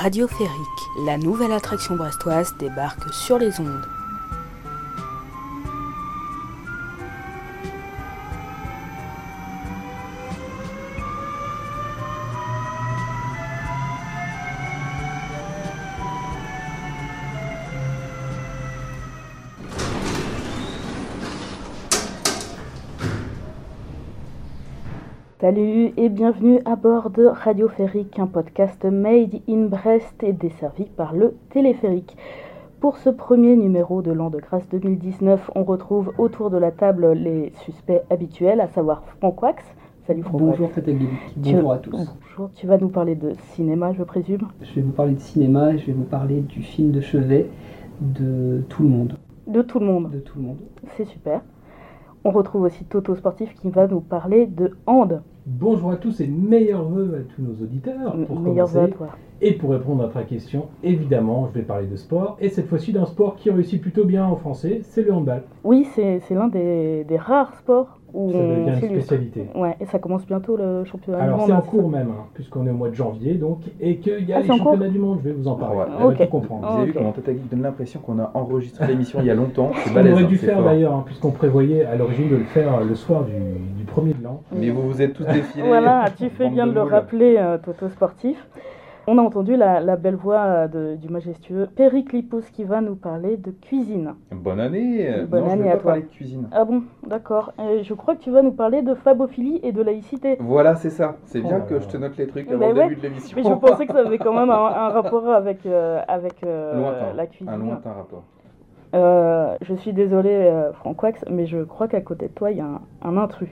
Radioférique, la nouvelle attraction brestoise débarque sur les ondes. Salut et bienvenue à bord de Radioférique, un podcast made in Brest et desservi par le téléphérique. Pour ce premier numéro de l'an de grâce 2019, on retrouve autour de la table les suspects habituels, à savoir Franck Wax. Salut Franck. Bonjour Tu- bonjour à tous. Bonjour, tu vas nous parler de cinéma, je présume? Je vais vous parler de cinéma et je vais vous parler du film de chevet de tout le monde. De tout le monde, De tout le monde. c'est super. On retrouve aussi Toto Sportif qui va nous parler de hand. Bonjour à tous et meilleurs vœux à tous nos auditeurs. Pour à toi. Et pour répondre à votre question, évidemment, je vais parler de sport. Et cette fois-ci d'un sport qui réussit plutôt bien en français, c'est le handball. Oui, c'est c'est l'un des, des rares sports où Ça on devient une spécialité. Ouais, et ça commence bientôt le championnat du Alors monde. c'est en cours même, hein, puisqu'on est au mois de janvier, donc, et qu'il y a Ah, les championnats du monde, je vais vous en parler. Ouais. Tout comprendre. Vous avez vu comment Tata donne l'impression qu'on a enregistré l'émission il y a longtemps C'est On balèze, aurait hein, dû faire d'ailleurs, hein, puisqu'on prévoyait à l'origine de le faire le soir du, du premier de l'an. Mais vous vous êtes tous défilés. Voilà, tu fais bien de le rappeler, euh, Toto Sportif. On a entendu la, la belle voix euh, de- du majestueux Périclipos qui va nous parler de cuisine. Bonne année Bonne Non, je année vais à pas toi. parler de cuisine. Ah bon, d'accord. Je crois que tu vas nous parler de fabophilie et de laïcité. Voilà, c'est ça. C'est Oh bien là que je te note les trucs avant le ouais, début de l'émission. Mais je pensais que ça avait quand même un, un rapport avec, euh, avec euh, Lointain. la cuisine. Un lointain rapport. Euh, je suis désolée, euh, Franck Wax, mais je crois qu'à côté de toi, il y a un, un intrus.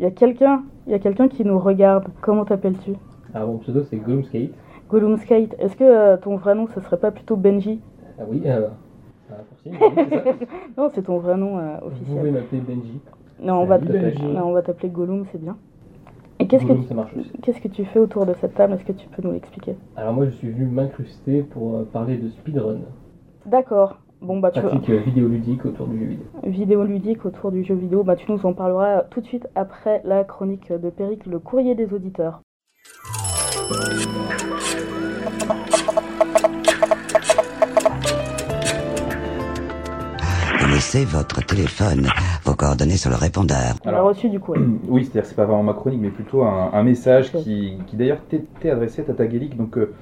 Il y a quelqu'un il y a quelqu'un qui nous regarde. Comment t'appelles-tu? Alors mon pseudo c'est Gloomskate. Gollum Skate. Est-ce que euh, ton vrai nom, ce serait pas plutôt Benji? Ah oui, euh, ça. Non, c'est ton vrai nom euh, Vous officiel. pouvez m'appeler Benji. Non, on va Salut, t'appeler Benji. non, on va t'appeler Gollum, c'est bien. Et qu'est-ce que, Gollum, ça marche aussi. qu'est-ce que tu fais autour de cette table? Est-ce que tu peux nous l'expliquer? Alors moi je suis venu m'incruster pour euh, parler de speedrun, D'accord. Bon, bah, tu pratique euh, vidéoludique autour du jeu vidéo. vidéo ludique autour du jeu vidéo. Bah, tu nous en parleras tout de suite après la chronique de Péric, le courrier des auditeurs. Laissez votre téléphone, vos coordonnées sur le répondeur. On a Alors- reçu du courrier. Oui, c'est-à-dire que c'est pas vraiment ma chronique, mais plutôt un, un message qui, qui d'ailleurs t'était adressé à Tata Geek. Donc, euh,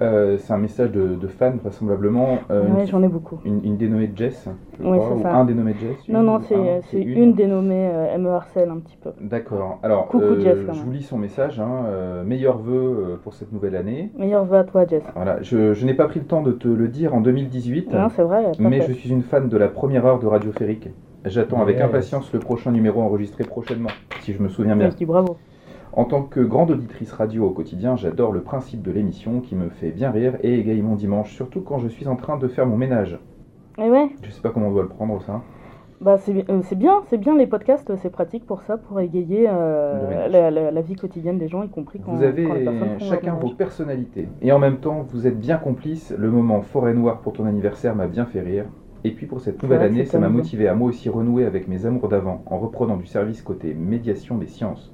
euh, c'est un message de, de fan, vraisemblablement. euh, ouais, j'en ai beaucoup. une, une dénommée Jess, je Oui, crois, ou ça. un dénommé Jess. Non, une non, c'est, un, c'est une. dénommée euh, elle me harcèle un petit peu. D'accord. Alors, Coucou, euh, Jess, je vous lis son message. Hein, euh, meilleurs vœux euh, pour cette nouvelle année. Meilleur vœu à toi, Jess. Voilà, je, je n'ai pas pris le temps de te le dire en 2018, Non, c'est vrai, mais je suis une fan de la première heure de Radio Férique. J'attends avec impatience le prochain numéro enregistré prochainement, si je me souviens bien. Je dis bravo. En tant que grande auditrice radio au quotidien, j'adore le principe de l'émission qui me fait bien rire et égaye mon dimanche, surtout quand je suis en train de faire mon ménage. Et ouais, Je sais pas comment on doit le prendre ça. bah c'est, euh, c'est bien, c'est bien les podcasts, c'est pratique pour ça, pour égayer euh, la, la- la vie quotidienne des gens, y compris quand, Vous avez quand les personnes chacun vos personnalités et en même temps vous êtes bien complices. Le moment forêt noire pour ton anniversaire m'a bien fait rire. Et puis pour cette nouvelle année, ça m'a motivé à moi aussi renouer avec mes amours d'avant en reprenant du service côté médiation des sciences.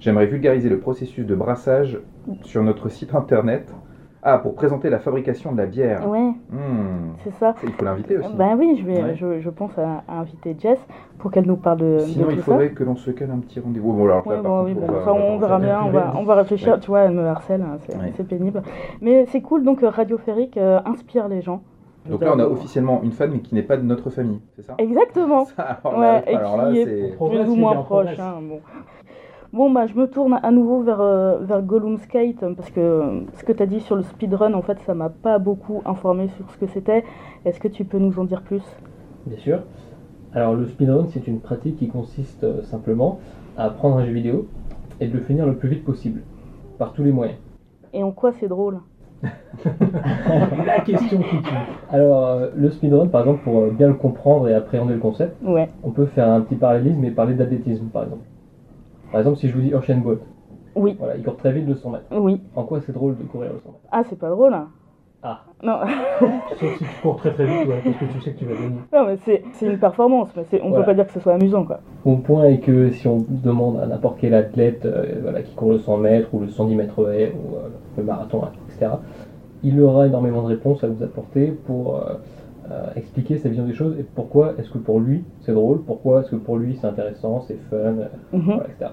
J'aimerais vulgariser le processus de brassage sur notre site internet. Ah, pour présenter la fabrication de la bière. Ouais, Hmm, c'est ça. Il faut l'inviter aussi. Ben oui, je, vais, Ouais. je, je pense à, à inviter Jess pour qu'elle nous parle de, de Sinon, tout il ça. faudrait que l'on se cale un petit rendez-vous. Bon, alors, Ouais, là, bon, par oui, contre, bon, va- ça, va on verra bien, on va, on va réfléchir. Ouais. Tu vois, elle me harcèle, hein, c'est, pénible. Mais c'est cool, donc euh, Radio Férique euh, inspire les gens. Donc là, on a officiellement une fan, mais qui n'est pas de notre famille, c'est ça? Exactement. Ça, alors Ouais, là, et alors là, qui est- c'est... Progresse, plus ou moins proche. hein, bon. Bon, bah, je me tourne à nouveau vers, euh, vers Gollum Skate parce que euh, ce que tu as dit sur le speedrun, en fait, ça m'a pas beaucoup informé sur ce que c'était. Est-ce que tu peux nous en dire plus? Bien sûr. Alors le speedrun, c'est une pratique qui consiste euh, simplement à prendre un jeu vidéo et de le finir le plus vite possible, par tous les moyens. Et en quoi c'est drôle? La question qui tue. Alors euh, le speedrun, par exemple, pour euh, bien le comprendre et appréhender le concept, Ouais, on peut faire un petit parallélisme et parler d'athlétisme, par exemple. Par exemple, si je vous dis Usain Bolt, oui, voilà, il court très vite le 100 mètres. oui. En quoi c'est drôle de courir le 100 mètres? Ah, c'est pas drôle. hein. Ah. Non, Sauf si tu cours très très vite, ouais, parce que tu sais que tu vas gagner. non mais c'est, c'est une performance. Mais on Voilà. peut pas dire que ce soit amusant, quoi. Mon point est que si on demande à n'importe quel athlète euh, voilà, qui court le 100 mètres ou le 110 mètres haies ou euh, le marathon, etc., il aura énormément de réponses à vous apporter pour euh, expliquer sa vision des choses et pourquoi est-ce que pour lui c'est drôle, pourquoi est-ce que pour lui c'est intéressant, c'est fun, euh, Mhm. voilà, etc.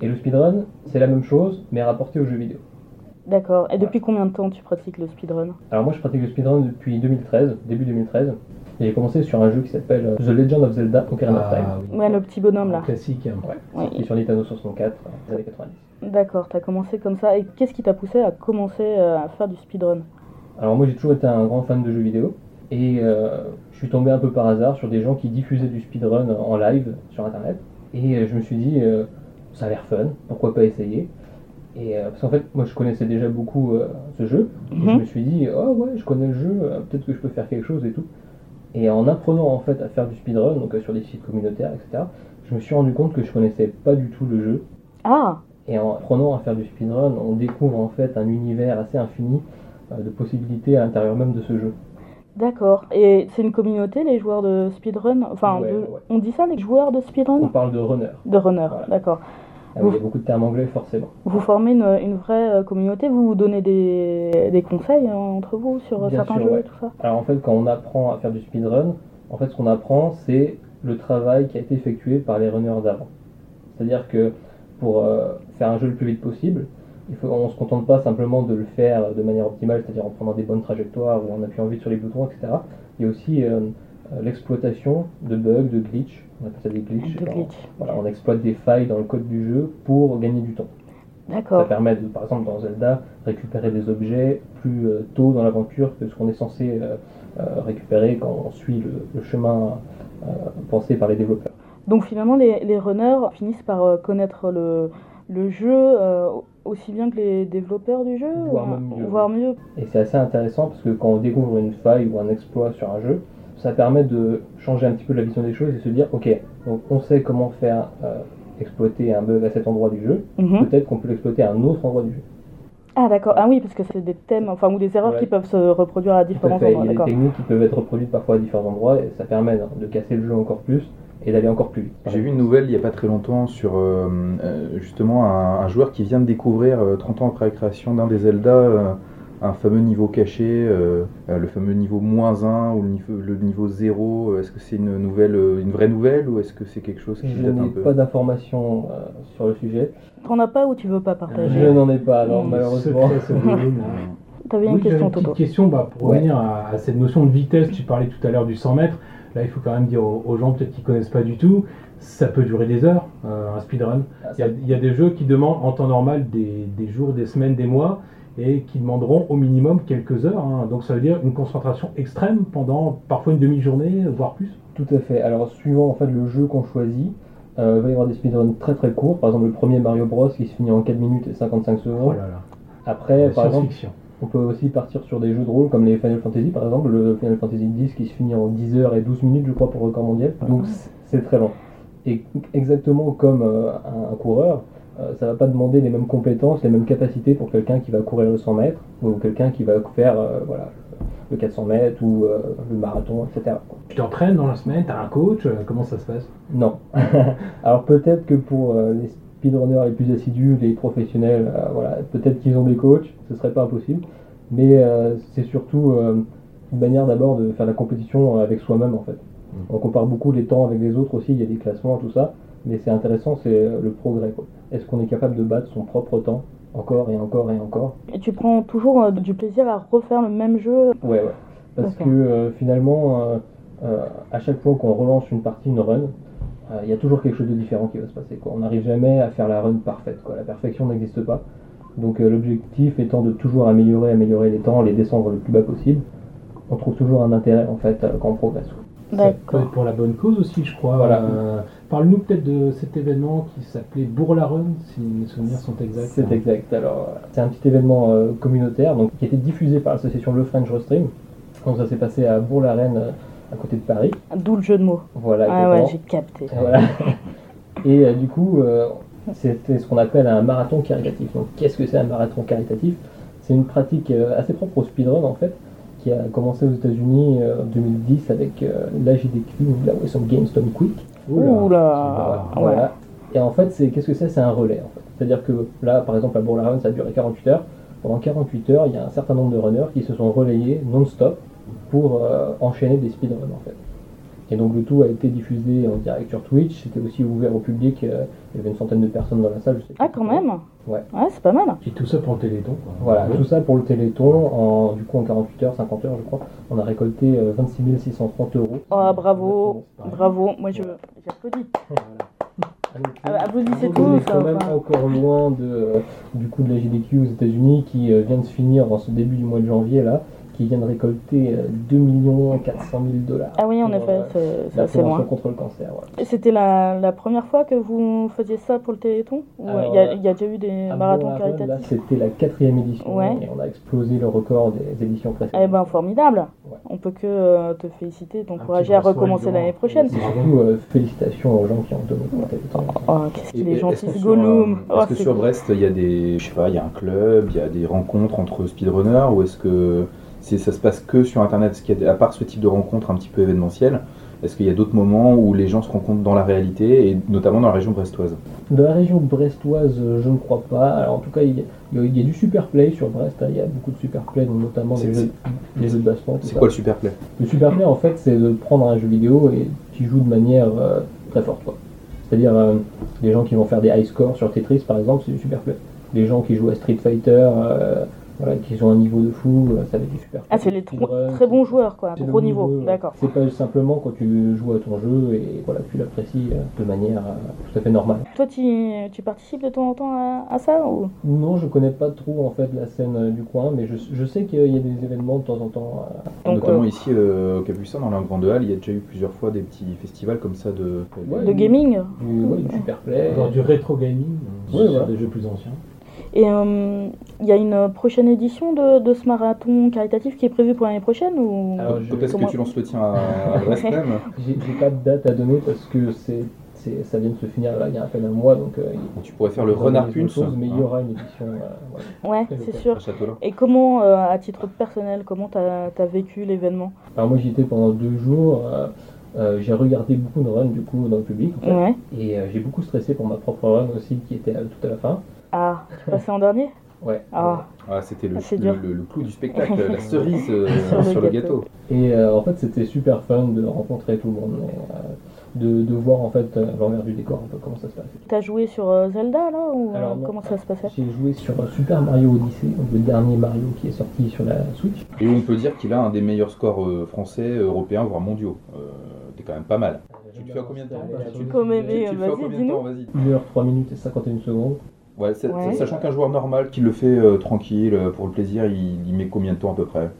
Et le speedrun, c'est la même chose, mais rapporté aux jeux vidéo. D'accord. Et depuis combien de temps tu pratiques le speedrun? Alors moi je pratique le speedrun depuis 2013, début 2013. Et J'ai commencé sur un jeu qui s'appelle euh, The Legend of Zelda Ocarina of Time, Ah, oui. Ouais, le petit bonhomme là. Classique. hein. ouais, Ouais. sorti sur Nintendo 64 dans les années 90. D'accord, t'as commencé comme ça. Et qu'est-ce qui t'a poussé à commencer euh, à faire du speedrun? Alors moi j'ai toujours été un grand fan de jeux vidéo et euh, je suis tombé un peu par hasard sur des gens qui diffusaient du speedrun en live sur internet. Et euh, je me suis dit euh, ça a l'air fun, pourquoi pas essayer? Et euh, parce qu'en fait moi je connaissais déjà beaucoup ce jeu. Et je Mhm. me suis dit oh ouais je connais le jeu, peut-être que je peux faire quelque chose et tout. Et en apprenant en fait à faire du speedrun donc sur des sites communautaires etc je me suis rendu compte que je connaissais pas du tout le jeu. Ah. Et en apprenant à faire du speedrun, on découvre en fait un univers assez infini de possibilités à l'intérieur même de ce jeu. D'accord. Et c'est une communauté, les joueurs de speedrun? Enfin, Ouais, de- ouais. on dit ça, les joueurs de On speedrun parle de runner. De runner, Voilà. d'accord. Ah oui, il y a beaucoup de termes anglais forcément. Vous formez une, une vraie euh, communauté, vous vous donnez des, des conseils hein, entre vous sur euh, Bien certains sûr, jeux ouais. et tout ça? Alors en fait, quand on apprend à faire du speedrun, en fait, ce qu'on apprend, c'est le travail qui a été effectué par les runners d'avant. C'est-à-dire que pour euh, faire un jeu le plus vite possible, il faut, on ne se contente pas simplement de le faire de manière optimale, c'est-à-dire en prenant des bonnes trajectoires ou en appuyant vite sur les boutons, etc. Il y a aussi euh, euh, l'exploitation de bugs, de glitch, on appelle ça des glitches. De glitch. Voilà, on exploite des failles dans le code du jeu pour gagner du temps. Ça permet, de, par exemple, dans Zelda, récupérer des objets plus euh, tôt dans l'aventure que ce qu'on est censé euh, récupérer quand on suit le, le chemin euh, pensé par les développeurs. Donc finalement, les, les runners finissent par connaître le, le jeu aussi bien que les développeurs du jeu Voire ou- même mieux. Voire mieux. Et c'est assez intéressant parce que quand on découvre une faille ou un exploit sur un jeu, ça permet de changer un petit peu la vision des choses et se dire, ok, donc on sait comment faire euh, exploiter un bug à cet endroit du jeu, Mhm. peut-être qu'on peut l'exploiter à un autre endroit du jeu. Ah d'accord. Ah oui, parce que c'est des thèmes, enfin, ou des erreurs Ouais. qui peuvent se reproduire à différents fait, il y endroits. a des techniques qui peuvent être reproduites parfois à différents endroits et ça permet de casser le jeu encore plus et d'aller encore plus vite. J'ai vu une nouvelle il n'y a pas très longtemps sur euh, euh, justement un, un joueur qui vient de découvrir euh, 30 ans après la création d'un des Zelda euh, un fameux niveau caché, euh, euh, le fameux niveau moins 1 ou le niveau, le niveau 0. Est-ce que c'est une nouvelle, une vraie nouvelle ou est-ce que c'est quelque chose qui Je date un n'ai pas d'informations euh, sur le sujet. T'en as pas ou tu veux pas partager? Je n'en ai pas, non, Mm. malheureusement. T'avais une Oui, j'avais question, une petite Toto. question bah, pour Ouais. revenir à, à cette notion de vitesse. Tu parlais tout à l'heure du 100 mètres. Là, il faut quand même dire aux, aux gens peut-être qui connaissent pas du tout. Ça peut durer des heures, euh, un speedrun. Ah, Il y, a, il y a des jeux qui demandent en temps normal des, des jours, des semaines, des mois et qui demanderont au minimum quelques heures. hein. Donc ça veut dire une concentration extrême pendant parfois une demi-journée, voire plus. Tout à fait. Alors, suivant en fait le jeu qu'on choisit, euh, il va y avoir des speedruns très très courts. Par exemple, le premier Mario Bros qui se finit en 4 minutes et 55 Oh secondes. là là, Après, la par exemple. On peut aussi partir sur des jeux de rôle comme les Final Fantasy, par exemple, le Final Fantasy X qui se finit en 10 heures et 12 minutes, je crois, pour le record mondial. Donc, c'est- très long. Et exactement comme euh, un, coureur, euh, ça va pas demander les mêmes compétences, les mêmes capacités pour quelqu'un qui va courir le 100 mètres ou quelqu'un qui va faire euh, voilà, le 400 mètres ou euh, le marathon, etc. Tu t'entraînes dans la semaine, tu as un coach, euh, comment ça se passe? Non. Alors peut-être que pour euh, les speedrunners les plus assidus, les professionnels, euh, voilà, peut-être qu'ils ont des coachs, ce serait pas impossible. Mais euh, c'est surtout euh, une manière d'abord de faire la compétition avec soi-même en fait. On compare beaucoup les temps avec les autres aussi, il y a des classements, tout ça. Mais c'est intéressant, c'est le progrès. quoi. Est-ce qu'on est capable de battre son propre temps encore et encore et encore? Et tu prends toujours euh, du plaisir à refaire le même jeu? Ouais, ouais. Parce que euh, finalement, euh, euh, à chaque fois qu'on relance une partie, une run, euh, il y a toujours quelque chose de différent qui va se passer. Quoi. On n'arrive jamais à faire la run parfaite. Quoi. La perfection n'existe pas. Donc euh, l'objectif étant de toujours améliorer, améliorer les temps, les descendre le plus bas possible, on trouve toujours un intérêt en fait euh, quand on progresse. quoi. Ça peut D'accord. être pour la bonne cause aussi, je crois. Voilà. Euh, Parle-nous peut-être de cet événement qui s'appelait Bourg-la-Run, si mes souvenirs sont exacts. C'est exact. Alors, euh, c'est un petit événement euh, communautaire donc, qui a été diffusé par l'association Le French Restream. Donc ça s'est passé à Bourg-la-Reine, euh, à côté de Paris. D'où le jeu de mots. Voilà, Ah ouais, j'ai capté. Et Voilà. Et euh, du coup, euh, c'était ce qu'on appelle un marathon caritatif. Donc, qu'est-ce que c'est un marathon caritatif? C'est une pratique euh, assez propre au speedrun en fait, qui a commencé aux États-Unis euh, en 2010 avec euh, l'AGDQ, la Western Games Done Quick. Oula. Voilà. Et en fait, c'est qu'est-ce que c'est? C'est un relais en fait. C'est-à-dire que là, par exemple, à Bourg-la-Reine, ça a duré 48 heures. pendant 48 heures, il y a un certain nombre de runners qui se sont relayés non-stop pour euh, enchaîner des speedruns en fait. Et donc le tout a été diffusé en direct sur Twitch, c'était aussi ouvert au public, euh, il y avait une centaine de personnes dans la salle. je sais Ah, quand même Ouais. Ouais, c'est pas mal. Et tout ça pour le téléthon. quoi. Voilà, tout ça pour le Téléthon, en, du coup en 48 heures, 50 heures je crois, on a récolté euh, 26 630 euros. Oh, bravo, bravo. Moi, je j'applaudis. Voilà. Ah, applaudissez tous, On est quand même enfin. encore loin de, euh, du coup de la GDQ aux États-Unis qui euh, vient de se finir en ce début du mois de janvier là, qui vient de récolter euh, 2 400 000 dollars. Ah oui, en effet, euh, c'est- c'est loin. contre le cancer. C'était la, la première fois que vous faisiez ça pour le Téléthon Ou Alors, il y, a- il y a déjà eu des marathons Là, caritatifs c'était la quatrième édition Ouais. et on a explosé le record des éditions précédentes. Eh ben, formidable. Ouais. On peut que euh, te féliciter, t'encourager à recommencer l'année prochaine. Et surtout, euh, félicitations aux gens qui ont donné pour le Téléthon. Oh, qu'est-ce qu'il est gentil, est-ce ce Gollum. euh, Oh, Est-ce que sur Brest, il y a des, je sais pas, il y a un club, il y a des rencontres entre speedrunners, ou est-ce que ça se passe que sur Internet qu'il y a, à part ce type de rencontre un petit peu événementielle, est-ce qu'il y a d'autres moments où les gens se rencontrent dans la réalité, et notamment dans la région brestoise? De la région brestoise, euh, je ne crois pas. Alors, en tout cas, il y a, il y a- du super play sur Brest. hein. Il y a beaucoup de super play, donc notamment des jeux, des jeux de baston. C'est ça. quoi le super play? Le super play, en fait, c'est de prendre un jeu vidéo et tu joues de manière euh, très forte. C'est-à-dire, euh, les gens qui vont faire des high scores sur Tetris, par exemple, c'est du super play. Les gens qui jouent à Street Fighter, euh, voilà, qui ont un niveau de fou, euh, ça va être du super. Ah, c'est les très bons joueurs, quoi. Gros bon niveau, niveau. d'accord. C'est pas simplement quand tu joues à ton jeu et voilà, tu l'apprécies euh, de manière euh, tout à fait normale. Toi, tu, tu participes de temps en temps à, à ça ou... Non, je connais pas trop en fait la scène du coin, mais je, je sais qu'il y a des événements de temps en temps. Donc, Notamment euh, ici euh, au Capucin, dans la Grande Halle, il y a déjà eu plusieurs fois des petits festivals comme ça de. Ouais, De gaming du, ouais, du super play. Genre du rétro gaming, Ouais, sur voilà. des jeux plus anciens. Et euh, il y a une prochaine édition de, de ce marathon caritatif qui est prévue pour l'année prochaine ou... Alors, Peut-être que tu lances le tien à, à Brest même. J'ai pas de date à donner parce que c'est, c'est- ça vient de se finir là, il y a à peine un mois, donc euh, Tu pourrais faire le renard chose, mais il y hein, aura une édition. euh. Ouais, c'est sûr. Et comment, euh, à titre personnel, comment t'as as vécu l'événement? Alors moi j'y étais pendant deux jours. euh, euh, j'ai regardé beaucoup de runs du coup dans le public en fait, Ouais. et euh, j'ai beaucoup stressé pour ma propre run aussi qui était à- tout à la fin. Ah, tu passais en dernier Ouais. Ah, Ah, c'était le, Ah, le, le- le clou du spectacle, la cerise euh, Sur sur, le gâteau. gâteau. Et euh, en fait, c'était super fun de rencontrer tout le monde, et, euh, de, de voir en fait l'envers du décor, un peu comment ça se passe. t'as joué sur Zelda là ou Alors, non. comment ça se passait? J'ai joué sur Super Mario Odyssey, donc le dernier Mario qui est sorti sur la Switch. Et on peut dire qu'il a un des meilleurs scores français, européens, voire mondiaux. Euh, T'es quand même pas mal. Tu le fais en combien de temps? Vas-y, combien de dis-nous. temps Vas-y. 1 heure, 3 minutes et 51 secondes. Ouais. Sachant qu'un joueur normal qui le fait euh, tranquille, euh, pour le plaisir, il, il met combien de temps à peu près?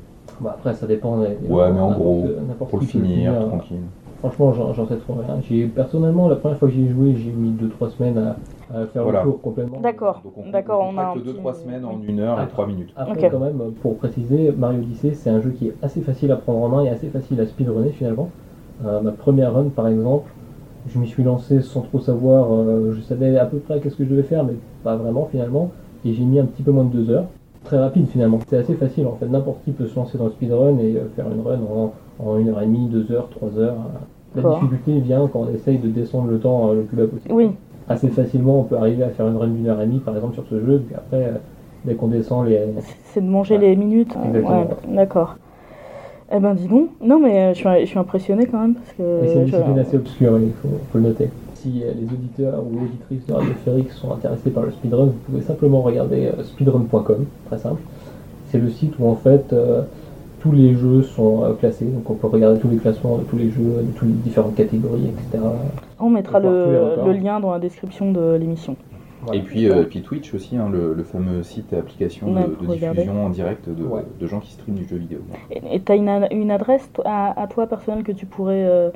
Bah, après, ça dépend. des- des Ouais, mais en n'importe- gros, n'importe Pour le finir, finir. tranquille. Franchement, j'en sais trop rien. J'ai personnellement, la première fois que j'y ai joué, j'ai mis 2-3 semaines à, à faire Voilà. le tour complètement. D'accord. Donc on, D'accord, on, on a un traite petit- 2-3 semaines en 1 heure et Ah. 3 minutes. Après, quand même, pour préciser, Mario Odyssey, c'est un jeu qui est assez facile à prendre en main et assez facile à speedrunner finalement. Euh, ma première run, par exemple, je m'y suis lancé sans trop savoir. euh, je savais à peu près qu'est-ce que je devais faire, mais pas vraiment finalement. Et j'ai mis un petit peu moins de 2 heures. Très rapide finalement. C'est assez facile en fait. N'importe qui peut se lancer dans le speedrun et euh, faire une run en, en 1 heure et demie, 2 heures, 3 heures. La difficulté vient quand on essaye de descendre le temps euh, le plus bas possible. Oui, Assez facilement, on peut arriver à faire une run d'une heure et demie par exemple sur ce jeu. Puis après, dès qu'on descend les, c'est de manger Ouais. les minutes. Exactement. Ouais, d'accord. Eh ben dis donc. Non mais euh, je suis, je suis impressionné quand même parce que. C'est une discipline assez obscure, il faut, faut le noter. Si euh, les auditeurs ou auditrices de Radio Férix sont intéressés par le speedrun, vous pouvez simplement regarder euh, speedrun.com, très simple. C'est le site où en fait euh, tous les jeux sont euh, classés, donc on peut regarder tous les classements de tous les jeux, de toutes les différentes catégories, etc. On mettra le lien dans la description de l'émission. Voilà. Et puis, euh, puis Twitch aussi, hein, le, le fameux site et application de, diffusion en direct de, Ouais. de gens qui streament du jeu vidéo. Et tu as une, adresse to- à, à toi personnelle que tu pourrais. euh,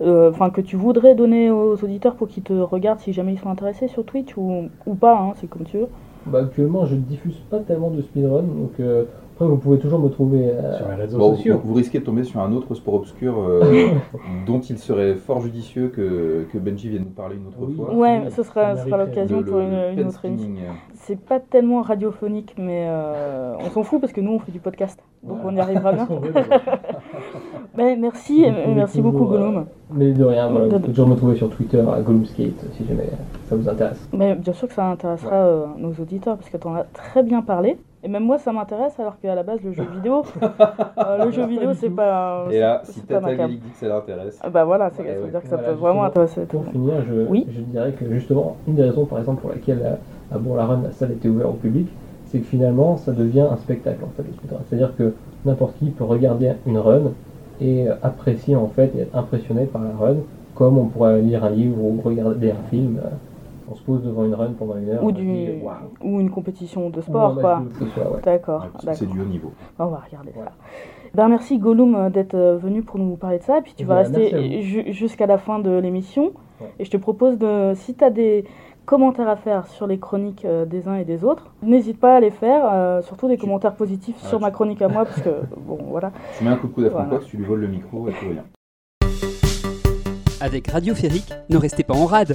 euh, Enfin, que tu voudrais donner aux auditeurs pour qu'ils te regardent si jamais ils sont intéressés sur Twitch ou, ou pas, hein, c'est comme tu veux. Bah, actuellement, je diffuse pas tellement de speedrun, donc euh, après vous pouvez toujours me trouver. euh, Sur les réseaux Bon, sociaux. vous, vous risquez de tomber sur un autre sport obscur euh, dont il serait fort judicieux que, que Benji vienne nous parler une autre Oui. fois. Ouais, oui, ce sera, l'occasion pour une, autre émission. C'est pas tellement radiophonique, mais euh, on s'en fout parce que nous on fait du podcast, donc Voilà. on y arrivera bien. D'abord. Ben, merci, Vous merci beaucoup euh, Gollum. Mais de rien, voilà, vous pouvez toujours me trouver sur Twitter à Gollumskate si jamais ça vous intéresse. Mais bien sûr que ça intéressera euh, nos auditeurs parce que tu en as très bien parlé. Et même moi, ça m'intéresse alors qu'à la base, le jeu vidéo, euh, le jeu vidéo, c'est pas. Et là, c'est si cam. Gallic dit que ça l'intéresse. Ah Bah voilà, c'est Ouais, ça veut ouais. dire que ça Voilà, peut vraiment intéresser Pour finir, je, Oui. je dirais que justement, une des raisons par exemple pour laquelle euh, à Bourg-la-Reine la salle était ouverte au public, c'est que finalement ça devient un spectacle en fait. C'est-à-dire que n'importe qui peut regarder une run et euh, apprécier en fait et être impressionné par la run, comme on pourrait lire un livre ou regarder un film. euh, on se pose devant une run pendant une heure. Ou du- dit. Ou une compétition de sport, quoi. ouais. D'accord, Ouais, parce que c'est du haut niveau. On va regarder Ouais. ça. Ben merci Gollum euh, d'être euh, venu pour nous parler de ça. Et puis tu vas bien, rester ju- jusqu'à la fin de l'émission. Ouais. Et je te propose de, si tu as des commentaires à faire sur les chroniques euh, des uns et des autres, n'hésite pas à les faire, euh, surtout des Tu- commentaires positifs Ah, sur tu- ma chronique à moi, parce que bon voilà. Tu mets un coup de coude à Voilà. Tu lui voles le micro et tout va bien. Avec Radio Férique, ne restez pas en rade.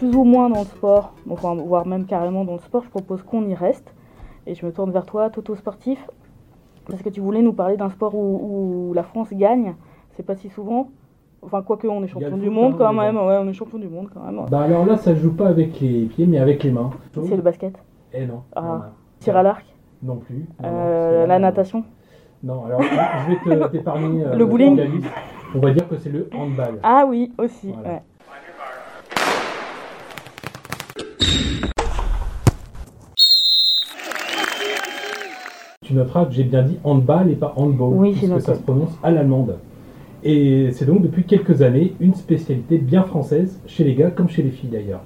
Plus ou moins dans le sport, enfin, voire même carrément dans le sport, je propose qu'on y reste. Et je me tourne vers toi, Toto Sportif, parce que tu voulais nous parler d'un sport où, où la France gagne. C'est pas si souvent. Enfin, quoique, on est champion du monde hein, quand même. Ouais, on est champion du monde quand même. Bah alors là, ça joue pas avec les pieds, mais avec les mains. C'est le basket, Eh non. Ah. tir à l'arc, Non plus. Non, euh, la natation. Non, alors je vais te- t'épargner euh, Le bowling. On va dire que c'est le handball. Ah oui, aussi. Voilà. ouais. Tu noteras que j'ai bien dit handball et pas handball, Oui, puisque ça se prononce à l'allemande. Et c'est donc depuis quelques années une spécialité bien française, chez les gars comme chez les filles d'ailleurs.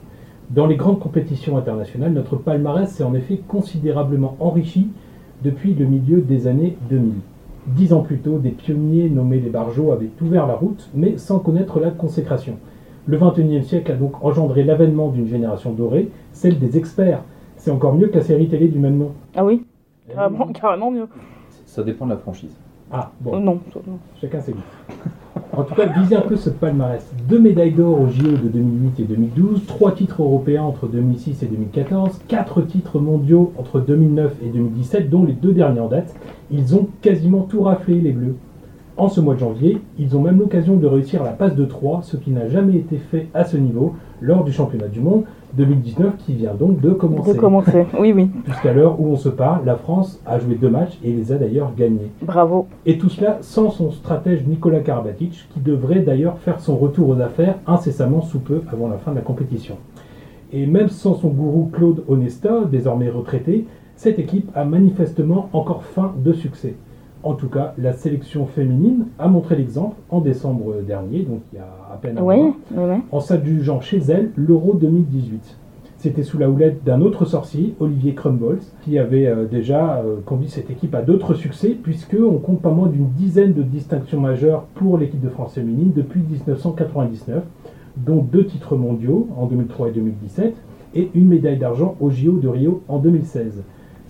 Dans les grandes compétitions internationales, notre palmarès s'est en effet considérablement enrichi depuis le milieu des années 2000. Dix ans plus tôt, des pionniers nommés les Barjots avaient ouvert la route, mais sans connaître la consécration. Le XXIe siècle a donc engendré l'avènement d'une génération dorée, celle des experts. C'est encore mieux que la série télé du même nom. Ah oui, carrément, oui. carrément mieux. Ça dépend de la franchise. Ah, Euh, bon, non, ça- non. chacun ses goûts. En tout cas, visez un peu ce palmarès. Deux médailles d'or au JO de 2008 et 2012, trois titres européens entre 2006 et 2014, quatre titres mondiaux entre 2009 et 2017, dont les deux derniers en date. Ils ont quasiment tout raflé, les Bleus. En ce mois de janvier, ils ont même l'occasion de réussir la passe de 3, ce qui n'a jamais été fait à ce niveau lors du championnat du monde 2019 qui vient donc de commencer. De commencer. Oui, oui. Puisqu'à l'heure où on se parle, la France a joué deux matchs et les a d'ailleurs gagnés. Bravo. Et tout cela sans son stratège Nicolas Karabatic, qui devrait d'ailleurs faire son retour aux affaires incessamment sous peu avant la fin de la compétition. Et même sans son gourou Claude Onesta, désormais retraité, cette équipe a manifestement encore faim de succès. En tout cas, la sélection féminine a montré l'exemple en décembre dernier, donc il y a à peine un mois, oui. en s'adjugeant chez elle l'Euro 2018. C'était sous la houlette d'un autre sorcier, Olivier Crumbles, qui avait euh, déjà euh, conduit cette équipe à d'autres succès, puisqu'on compte pas moins d'une dizaine de distinctions majeures pour l'équipe de France féminine depuis 1999, dont deux titres mondiaux en 2003 et 2017, et une médaille d'argent au JO de Rio en 2016.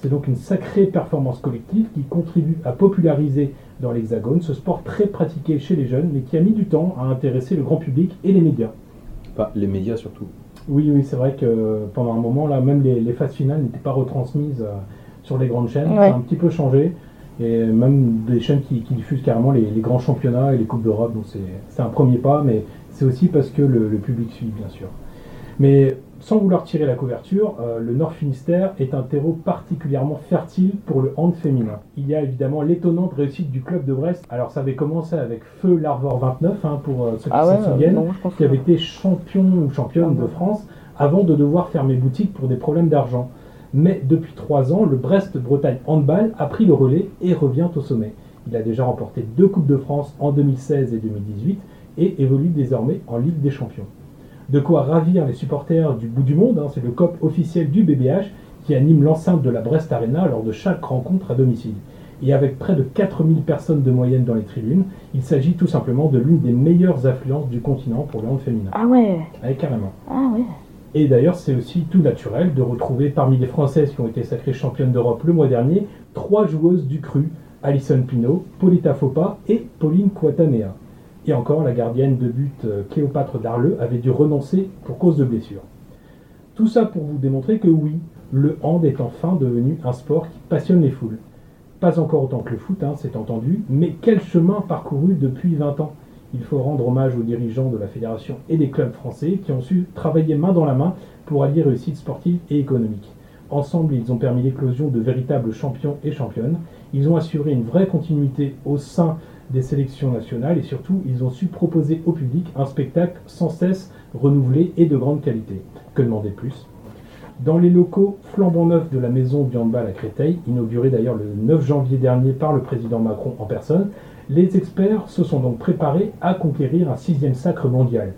C'est donc une sacrée performance collective qui contribue à populariser dans l'Hexagone ce sport très pratiqué chez les jeunes, mais qui a mis du temps à intéresser le grand public et les médias. Pas les médias surtout. Oui, oui, c'est vrai que pendant un moment, là, même les, les phases finales n'étaient pas retransmises euh, sur les grandes chaînes. Ouais. Ça a un petit peu changé. Et même des chaînes qui, qui diffusent carrément les, les grands championnats et les Coupes d'Europe. Donc c'est c'est un premier pas, mais c'est aussi parce que le, le public suit, bien sûr. Mais sans vouloir tirer la couverture, euh, le Nord Finistère est un terreau particulièrement fertile pour le hand féminin. Il y a évidemment l'étonnante réussite du club de Brest. Alors ça avait commencé avec Feu l'Arvor 29, hein, pour euh, ceux qui Ah ouais, s'en souviennent non, je pense qui avait été champion ou championne de France avant de devoir fermer boutique pour des problèmes d'argent. Mais depuis trois ans, le Brest-Bretagne Handball a pris le relais et revient au sommet. Il a déjà remporté deux Coupes de France en 2016 et 2018 et évolue désormais en Ligue des Champions. De quoi ravir les supporters du bout du monde, hein, c'est le COP officiel du BBH qui anime l'enceinte de la Brest Arena lors de chaque rencontre à domicile. Et avec près de 4000 personnes de moyenne dans les tribunes, il s'agit tout simplement de l'une des meilleures affluences du continent pour le hand féminin. Ah ouais. Ouais, carrément. Ah ouais. Et d'ailleurs, c'est aussi tout naturel de retrouver parmi les Françaises qui ont été sacrées championnes d'Europe le mois dernier, trois joueuses du cru, Alison Pinault, Polita Fopa et Pauline Kouatanea. Et encore, la gardienne de but euh, Cléopâtre Darleux avait dû renoncer pour cause de blessure. Tout ça pour vous démontrer que oui, le hand est enfin devenu un sport qui passionne les foules. Pas encore autant que le foot, hein, c'est entendu, mais quel chemin parcouru depuis 20 ans Il faut rendre hommage aux dirigeants de la fédération et des clubs français qui ont su travailler main dans la main pour allier réussite sportive et économique. Ensemble, ils ont permis l'éclosion de véritables champions et championnes. Ils ont assuré une vraie continuité au sein des sélections nationales et surtout, ils ont su proposer au public un spectacle sans cesse renouvelé et de grande qualité. Que demander de plus? Dans les locaux flambant neufs de la maison du à Créteil, inaugurée d'ailleurs le 9 janvier dernier par le président Macron en personne, les experts se sont donc préparés à conquérir un sixième sacre mondial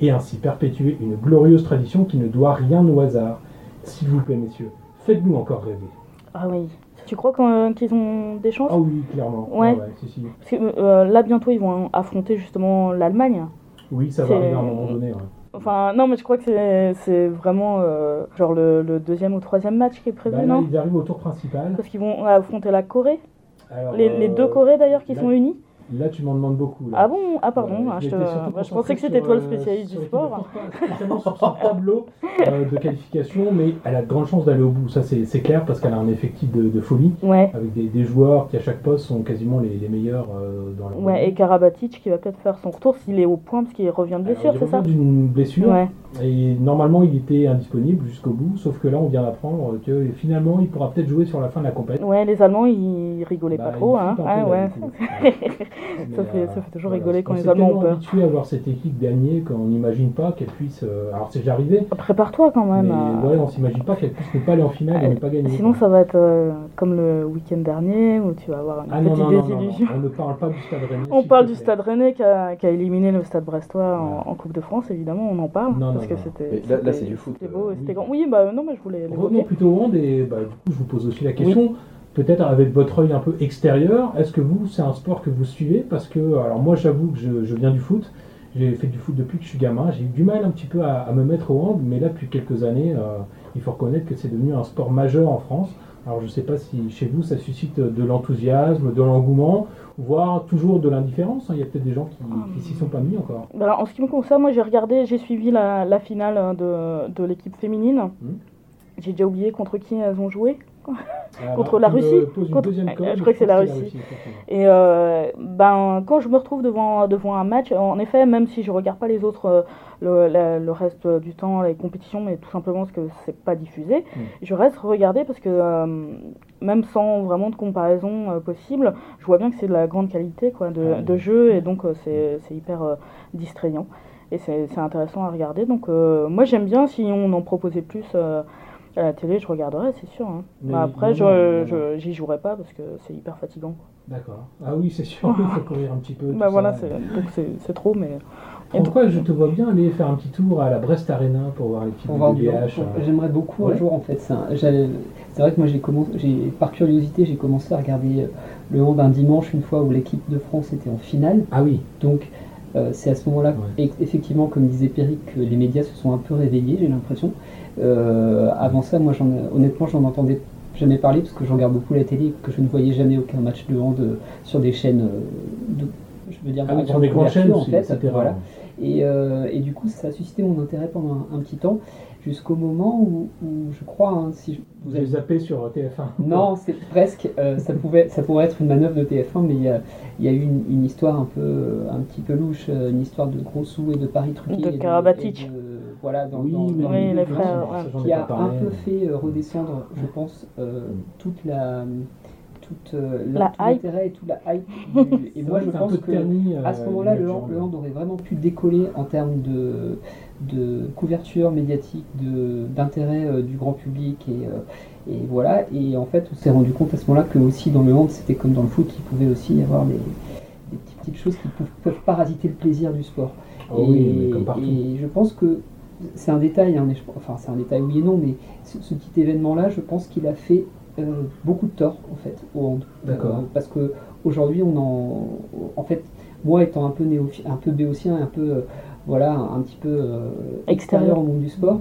et ainsi perpétuer une glorieuse tradition qui ne doit rien au hasard. S'il vous plaît, messieurs, faites-nous encore rêver. Ah oui. Tu crois qu'ils ont des chances? Ah oui, clairement. Ouais. si, si. Parce que euh, là, bientôt, ils vont affronter justement l'Allemagne. Oui, ça va arriver à un moment donné. ouais. Enfin, non, mais je crois que c'est- vraiment euh, genre le, le deuxième ou troisième match qui est prévu, Bah, là, non? ils arrivent au tour principal. Parce qu'ils vont affronter la Corée. Alors, Les, les euh, deux Corées d'ailleurs qui là- sont unies. Là, tu m'en demandes beaucoup. là. Ah bon? Ah pardon, ah, je, te- bah, pensais que c'était toi le euh, spécialiste du sport. Spécialement sur son tableau euh, de qualification, mais elle a de grandes chances d'aller au bout. Ça, c'est clair parce qu'elle a un effectif de, de folie Ouais. avec des, des joueurs qui, à chaque poste, sont quasiment les, les meilleurs euh, dans leur Ouais, et Karabatic qui va peut-être faire son retour s'il est au point parce qu'il revient de blessure, c'est ça? revient d'une blessure Ouais. Et normalement il était indisponible jusqu'au bout, sauf que là on vient d'apprendre que finalement il pourra peut-être jouer sur la fin de la compétition. Ouais, les Allemands ils rigolaient Bah, pas trop, il hein. Ah ouais. ça, Mais, fait, euh, ça fait toujours voilà. rigoler quand On les Allemands ont peur. habitué à voir cette équipe gagner qu'on n'imagine pas qu'elle puisse. euh, alors c'est déjà arrivé, Prépare-toi quand mais même. à- ouais, on s'imagine pas qu'elle puisse ne pas aller en finale et ne pas gagner. Sinon, ça va être euh, comme le week-end dernier où tu vas avoir une Ah petite non, non, désillusion. non, on ne parle pas du Stade Rennais. On parle du. Stade Rennais qui a, éliminé le Stade Brestois en, en Coupe de France, évidemment, on en parle. Parce que c'était. Là- c'est du foot, C'était euh, beau oui. c'était grand. Oui, bah non, mais je voulais Revenons plutôt au hand et bah, du coup je vous pose aussi la question, peut-être avec votre œil un peu extérieur, est-ce que vous c'est un sport que vous suivez? Parce que alors moi j'avoue que je, je viens du foot, j'ai fait du foot depuis que je suis gamin, j'ai eu du mal un petit peu à, à me mettre au hand, mais là depuis quelques années euh, il faut reconnaître que c'est devenu un sport majeur en France. Alors je ne sais pas si chez vous ça suscite de l'enthousiasme, de l'engouement, voire toujours de l'indifférence, hein. il y a peut-être des gens qui, qui s'y sont pas mis encore. Bah alors, en ce qui me concerne, moi j'ai regardé, j'ai suivi la, la finale hein, de, de l'équipe féminine. Mhm. J'ai déjà oublié contre qui elles ont joué. Alors, Contre la Russie Contre- je crois que c'est la Russie. Et euh, ben, quand je me retrouve devant, devant un match, en effet, même si je regarde pas les autres, euh, le, la- le reste du temps, les compétitions, mais tout simplement parce que c'est pas diffusé, Mm. je reste regarder parce que euh, même sans vraiment de comparaison euh, possible, je vois bien que c'est de la grande qualité quoi, de, Ah oui. de jeu et donc c'est hyper distrayant et c'est intéressant à regarder. Donc moi j'aime bien si on en proposait plus. Euh, à la télé, je regarderais, c'est sûr. hein. Mais Bah, après, non, je, non, non, je- j'y jouerai pas parce que c'est hyper fatigant. D'accord. Ah oui, c'est sûr, il faut courir un petit peu. Bah voilà, ça. c'est donc c'est c'est trop, mais. Pourquoi je te vois bien aller faire un petit tour à la Brest Arena pour voir les hand. hein. J'aimerais beaucoup Ouais. un jour en fait. C'est un- j'avais- c'est vrai que moi j'ai commencé, j'ai- par curiosité, j'ai commencé à regarder euh, le hand un dimanche une fois où l'équipe de France était en finale. Ah oui, Donc euh, c'est à ce moment-là, Ouais. effectivement, comme disait Pierrick, que les médias se sont un peu réveillés, j'ai l'impression. Euh, avant ça, moi, j'en, honnêtement, j'en entendais jamais parler parce que je regarde beaucoup la télé et que je ne voyais jamais aucun match de hand euh, sur des chaînes de, je veux dire, ah sur des grandes chaînes en fait. Voilà. Et, euh, et du coup, ça a suscité mon intérêt pendant un, un petit temps, jusqu'au moment où, où je crois, hein, si je- Vous avez zappé sur TF1 non, c'est presque. euh, ça pouvait, ça pourrait être une manœuvre de TF1, mais il y a, il y a eu une, une histoire un peu, euh, un petit peu louche, euh, une histoire de gros sous et de paris truqués. De Karabatic. Voilà, dans, Oui, dans- Oui, le- les frères, ouais. qui a un peu fait redescendre, je pense, euh, toute la, toute euh, La tout hype. l'intérêt et toute la hype. du- et moi, je pense que terni, euh, à ce moment-là, le, le hand aurait vraiment pu décoller en termes de, de couverture médiatique, d'intérêt euh, du grand public et, euh, et voilà. Et en fait, on s'est rendu compte à ce moment-là que aussi dans le hand, c'était comme dans le foot, il pouvait aussi y avoir des, des petites, choses qui peuvent, peuvent parasiter le plaisir du sport. Ah oui, mais comme partout. et je pense que c'est un détail, hein, mais je- enfin c'est un détail oui et non, mais ce, ce petit événement-là, je pense qu'il a fait euh, beaucoup de tort en fait au hand. D'accord. Euh, parce que aujourd'hui on en, en fait, moi étant un peu néophi- un peu béotien, un peu voilà, un petit peu euh, extérieur au monde du sport,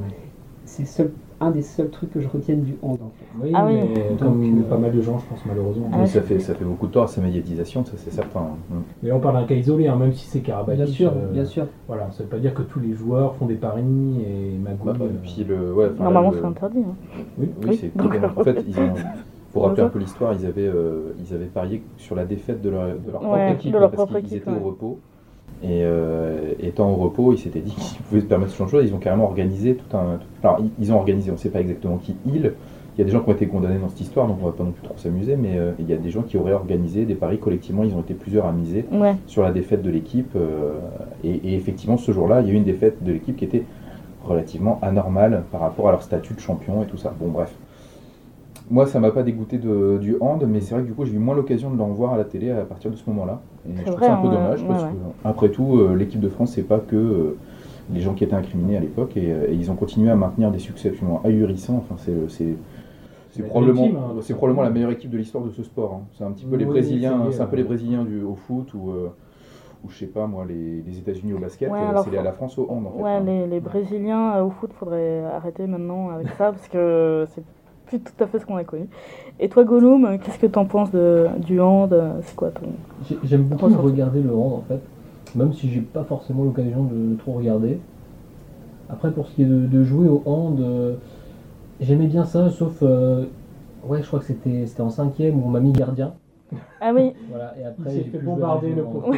c'est seul, un des seuls trucs que je retienne du hand en fait. Oui, Ah oui. mais comme Donc, euh, pas mal de gens, je pense malheureusement. Ah Oui, ça, fait, ça fait beaucoup de tort à sa médiatisation, ça c'est certain. Mm. Mais on parle d'un cas isolé, hein, même si c'est Karabatic. Bien sûr, euh, bien sûr. Voilà, ça veut pas dire que tous les joueurs font des paris et magouillent. Bah, bah, euh, puis le, ouais, enfin, Normalement, le- c'est interdit. hein. Oui. Oui, Oui, c'est En fait, ils ont. Pour rappeler un peu l'histoire, ils avaient, euh, ils avaient parié sur la défaite de leur, de leur Ouais, propre équipe de leur parce propre qu'ils équipe, étaient ouais. au repos. Et euh, étant au repos, ils s'étaient dit qu'ils pouvaient se permettre ce genre de choses. Ils ont carrément organisé tout un. Alors, ils- ont organisé, on ne sait pas exactement qui, ils. Il y a des gens qui ont été condamnés dans cette histoire, donc on va pas non plus trop s'amuser, mais euh, il y a des gens qui auraient organisé des paris collectivement. Ils ont été plusieurs à miser Ouais. sur la défaite de l'équipe. euh, et, et effectivement, ce jour-là, il y a eu une défaite de l'équipe qui était relativement anormale par rapport à leur statut de champion et tout ça. Bon, bref. Moi, ça m'a pas dégoûté de- du hand, mais c'est vrai que du coup, j'ai eu moins l'occasion de l'en voir à la télé à partir de ce moment-là. Et je trouve ça un peu hein, dommage ouais, parce ouais. que, après tout, euh, l'équipe de France, c'est pas que euh, les gens qui étaient incriminés à l'époque et, euh, et ils ont continué à maintenir des succès absolument ahurissants. Enfin, c'est c'est- c'est La probablement, hein, c'est probablement la meilleure équipe de l'histoire de ce sport. hein. C'est un petit peu les Brésiliens, c'est un peu les Brésiliens du, au foot ou, euh, ou je sais pas moi, les, les États-Unis au basket. Ouais, c'est les- faut- la France au hand en fait. Ouais, hein. les, les Brésiliens au foot, faudrait arrêter maintenant avec ça parce que c'est plus tout à fait ce qu'on a connu. Et toi, Gollum, qu'est-ce que t'en penses de, du hand euh, C'est quoi ton. J'ai- J'aime beaucoup regarder le hand en fait, même si j'ai pas forcément l'occasion de trop regarder. Après, pour ce qui est de, de jouer au hand, euh, j'aimais bien ça, sauf. euh, ouais, je crois que c'était c'était en cinquième où on m'a mis gardien. Ah oui, Voilà, et Il après. s'est j'ai fait bombarder le pauvre.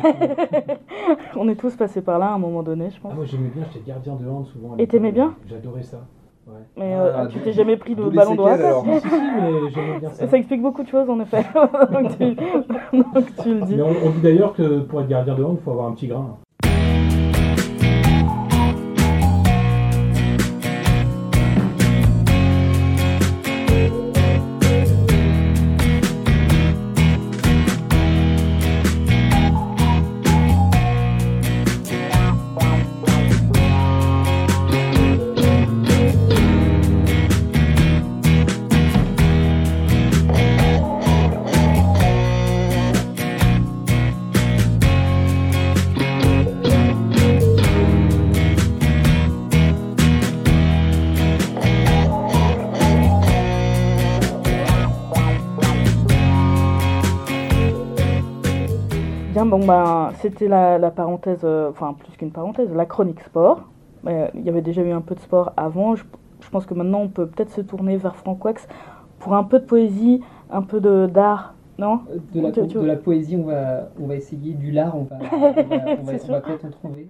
on est tous passés par là à un moment donné, je pense. Ah, moi j'aimais bien, j'étais gardien de hand souvent. Et t'aimais bien? J'adorais ça. Ouais. Mais euh, Ah, tu d'où- t'es jamais pris les ballon. Si, si, mais bien ça. Ça explique beaucoup de choses en effet. donc, tu, donc tu le dis. Mais on, on dit d'ailleurs que pour être gardien de hand, il faut avoir un petit grain. Bon, ben, c'était la, la parenthèse, euh, enfin, plus qu'une parenthèse, la chronique sport. Euh, Il y avait déjà eu un peu de sport avant. Je, je pense que maintenant, on peut peut-être se tourner vers Franck Wax pour un peu de poésie, un peu de- d'art, non? De la, Tu- po- tu- de la poésie, on va, on va essayer. Du lard, on va, on va, on peut-être en trouver.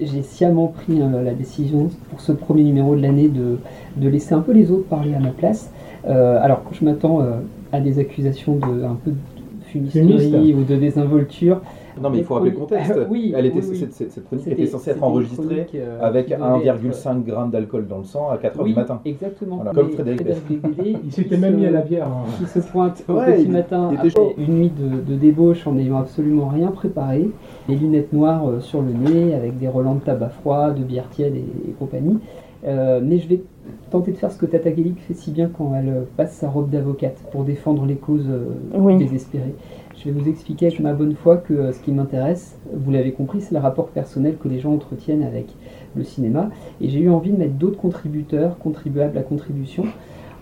J'ai sciemment pris euh, la décision pour ce premier numéro de l'année de, de laisser un peu les autres parler à ma place. Euh, alors, je m'attends euh, à des accusations de un peu de fumisterie Fumiste. ou de désinvolture. Non, mais il faut rappeler le contexte. Oui, Elle était, oui, oui. cette, cette- cette chronique C'était- était censée être enregistrée euh, avec qui devait être- 1,5 g d'alcool dans le sang à 4h Oui, du matin. Exactement. Voilà, comme Frédéric Bébédé, Il s'était même mis à la bière. hein. qui se pointe au Ouais, petit il- matin il après chaud. une nuit de, de débauche en n'ayant absolument rien préparé, les lunettes noires sur le nez avec des relents de tabac froid, de bière tiède et, et compagnie. Euh, mais je vais tenter de faire ce que Tata Gelik fait si bien quand elle euh, passe sa robe d'avocate pour défendre les causes euh, Oui. désespérées. Je vais vous expliquer avec ma bonne foi que ce qui m'intéresse, vous l'avez compris, c'est le rapport personnel que les gens entretiennent avec le cinéma. Et j'ai eu envie de mettre d'autres contributeurs, contribuables à contribution,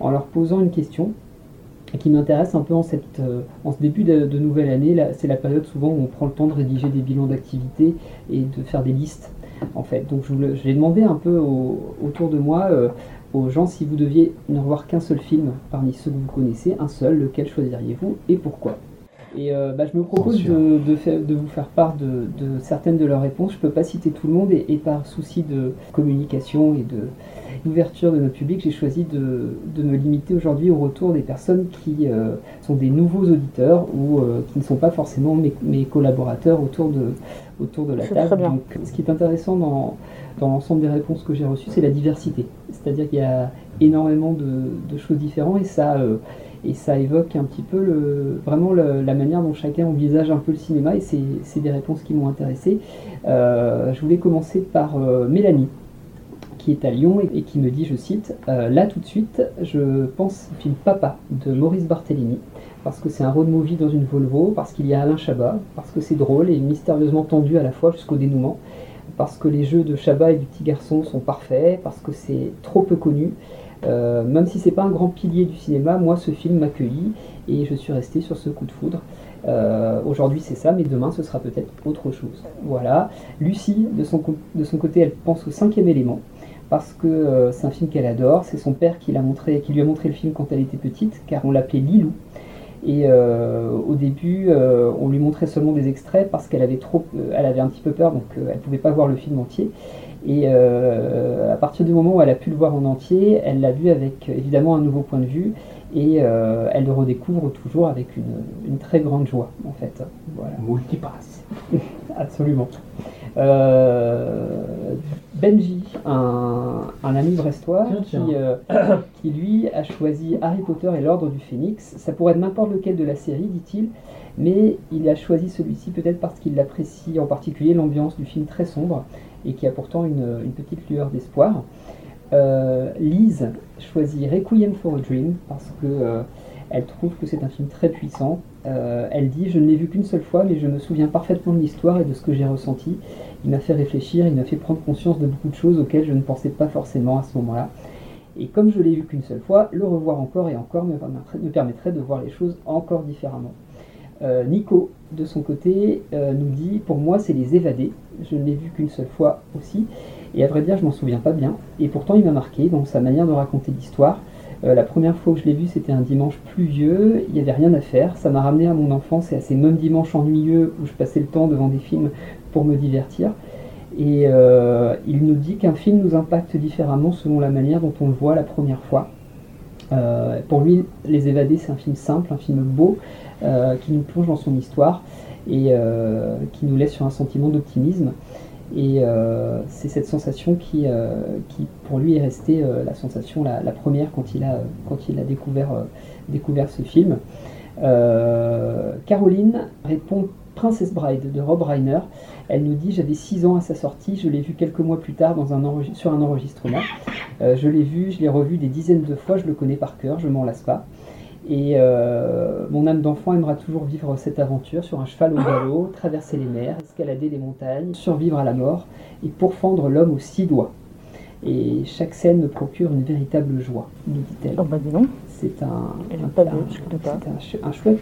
en leur posant une question qui m'intéresse un peu en, cette, en ce début de, de nouvelle année. C'est la période souvent où on prend le temps de rédiger des bilans d'activité et de faire des listes. En fait, donc je, je vais demander un peu au- autour de moi euh, aux gens si vous deviez ne revoir qu'un seul film parmi ceux que vous connaissez, un seul, lequel choisiriez-vous et pourquoi? Et euh, bah, je me propose de, de faire- de vous faire part de, de certaines de leurs réponses. Je ne peux pas citer tout le monde et, et par souci de communication et de d'ouverture de notre public, j'ai choisi de, de me limiter aujourd'hui au retour des personnes qui euh, sont des nouveaux auditeurs ou euh, qui ne sont pas forcément mes, mes collaborateurs autour de, autour de la table. Donc, ce qui est intéressant dans, dans l'ensemble des réponses que j'ai reçues, c'est la diversité. C'est-à-dire qu'il y a énormément de, de choses différentes et ça, euh, et ça évoque un petit peu le, vraiment le- la manière dont chacun envisage un peu le cinéma et c'est des réponses qui m'ont intéressé. Je voulais commencer par Mélanie est à Lyon et, qui me dit, je cite, Euh, Là tout de suite, je pense au film Papa de Maurice Barthélémy, parce que c'est un road movie dans une Volvo, parce qu'il y a Alain Chabat, parce que c'est drôle et mystérieusement tendu à la fois jusqu'au dénouement, parce que les jeux de Chabat et du petit garçon sont parfaits, parce que c'est trop peu connu. Euh, même si c'est pas un grand pilier du cinéma, moi ce film m'accueillit et je suis resté sur ce coup de foudre. Euh, Aujourd'hui c'est ça, mais demain ce sera peut-être autre chose. Voilà. Lucie, de son, de son côté, elle pense au cinquième élément parce que euh, c'est un film qu'elle adore. C'est son père qui, l'a montré, qui lui a montré le film quand elle était petite, car on l'appelait Lilou. Et euh, au début, euh, on lui montrait seulement des extraits parce qu'elle avait trop, elle avait un petit peu peur, donc elle pouvait pas voir le film entier. Et à partir du moment où elle a pu le voir en entier, elle l'a vu avec évidemment un nouveau point de vue et elle le redécouvre toujours avec une, une très grande joie en fait. Voilà. Multipass. Absolument. Euh, Benji, un, un ami brestois, Tiens, qui, tiens. euh, qui lui a choisi Harry Potter et l'Ordre du Phénix. Ça pourrait être n'importe lequel de la série, dit-il, mais il a choisi celui-ci peut-être parce qu'il apprécie en particulier l'ambiance du film très sombre et qui a pourtant une, une petite lueur d'espoir. Euh, Lise choisit Requiem for a Dream parce que euh, elle trouve que c'est un film très puissant. Elle dit Je ne l'ai vu qu'une seule fois, mais je me souviens parfaitement de l'histoire et de ce que j'ai ressenti. Il m'a fait réfléchir, il m'a fait prendre conscience de beaucoup de choses auxquelles je ne pensais pas forcément à ce moment-là. Et comme je l'ai vu qu'une seule fois, le revoir encore et encore me permettrait, me permettrait de voir les choses encore différemment. Euh, Nico, de son côté, euh, nous dit Pour moi, c'est Les Évadés. Je ne l'ai vu qu'une seule fois aussi. Et à vrai dire, je m'en souviens pas bien. Et pourtant, il m'a marqué dans sa manière de raconter l'histoire. Euh, la première fois que je l'ai vu, c'était un dimanche pluvieux, il n'y avait rien à faire. Ça m'a ramené à mon enfance et à ces mêmes dimanches ennuyeux où je passais le temps devant des films pour me divertir. Et euh, il nous dit qu'un film nous impacte différemment selon la manière dont on le voit la première fois. Euh, pour lui, Les Évadés, c'est un film simple, un film beau, qui nous plonge dans son histoire et qui nous laisse sur un sentiment d'optimisme. Et euh, c'est cette sensation qui, euh, qui, pour lui, est restée euh, la sensation la, première quand il a, quand il a découvert, découvert ce film. Caroline répond Princess Bride de Rob Reiner. Elle nous dit J'avais 6 ans à sa sortie, je l'ai vu quelques mois plus tard dans un sur un enregistrement. Je l'ai vu, je l'ai revu des dizaines de fois, je le connais par cœur, je m'en lasse pas. Et euh, mon âme d'enfant aimera toujours vivre cette aventure sur un cheval au galop, traverser les mers, escalader les montagnes, survivre à la mort et pourfendre l'homme aux six doigts. Et chaque scène me procure une véritable joie, nous dit-elle. Oh bah dis donc. C'est un, un- chouette,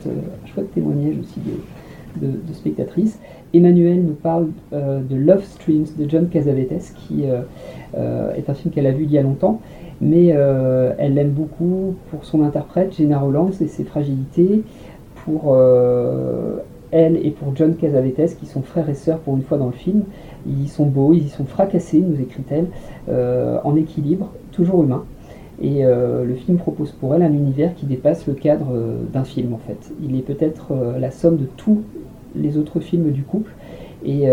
témoignage aussi de, de, de spectatrices. Emmanuel nous parle euh, de Love Streams de John Casavetes, qui euh, est un film qu'elle a vu il y a longtemps, mais euh, elle l'aime beaucoup pour son interprète, Jenna Rollins, et ses fragilités, pour euh, elle et pour John Casavetes, qui sont frères et sœurs pour une fois dans le film. Ils sont beaux, ils y sont fracassés, nous écrit-elle, euh, en équilibre, toujours humain. Et le film propose pour elle un univers qui dépasse le cadre d'un film en fait. Il est peut-être la somme de tous les autres films du couple et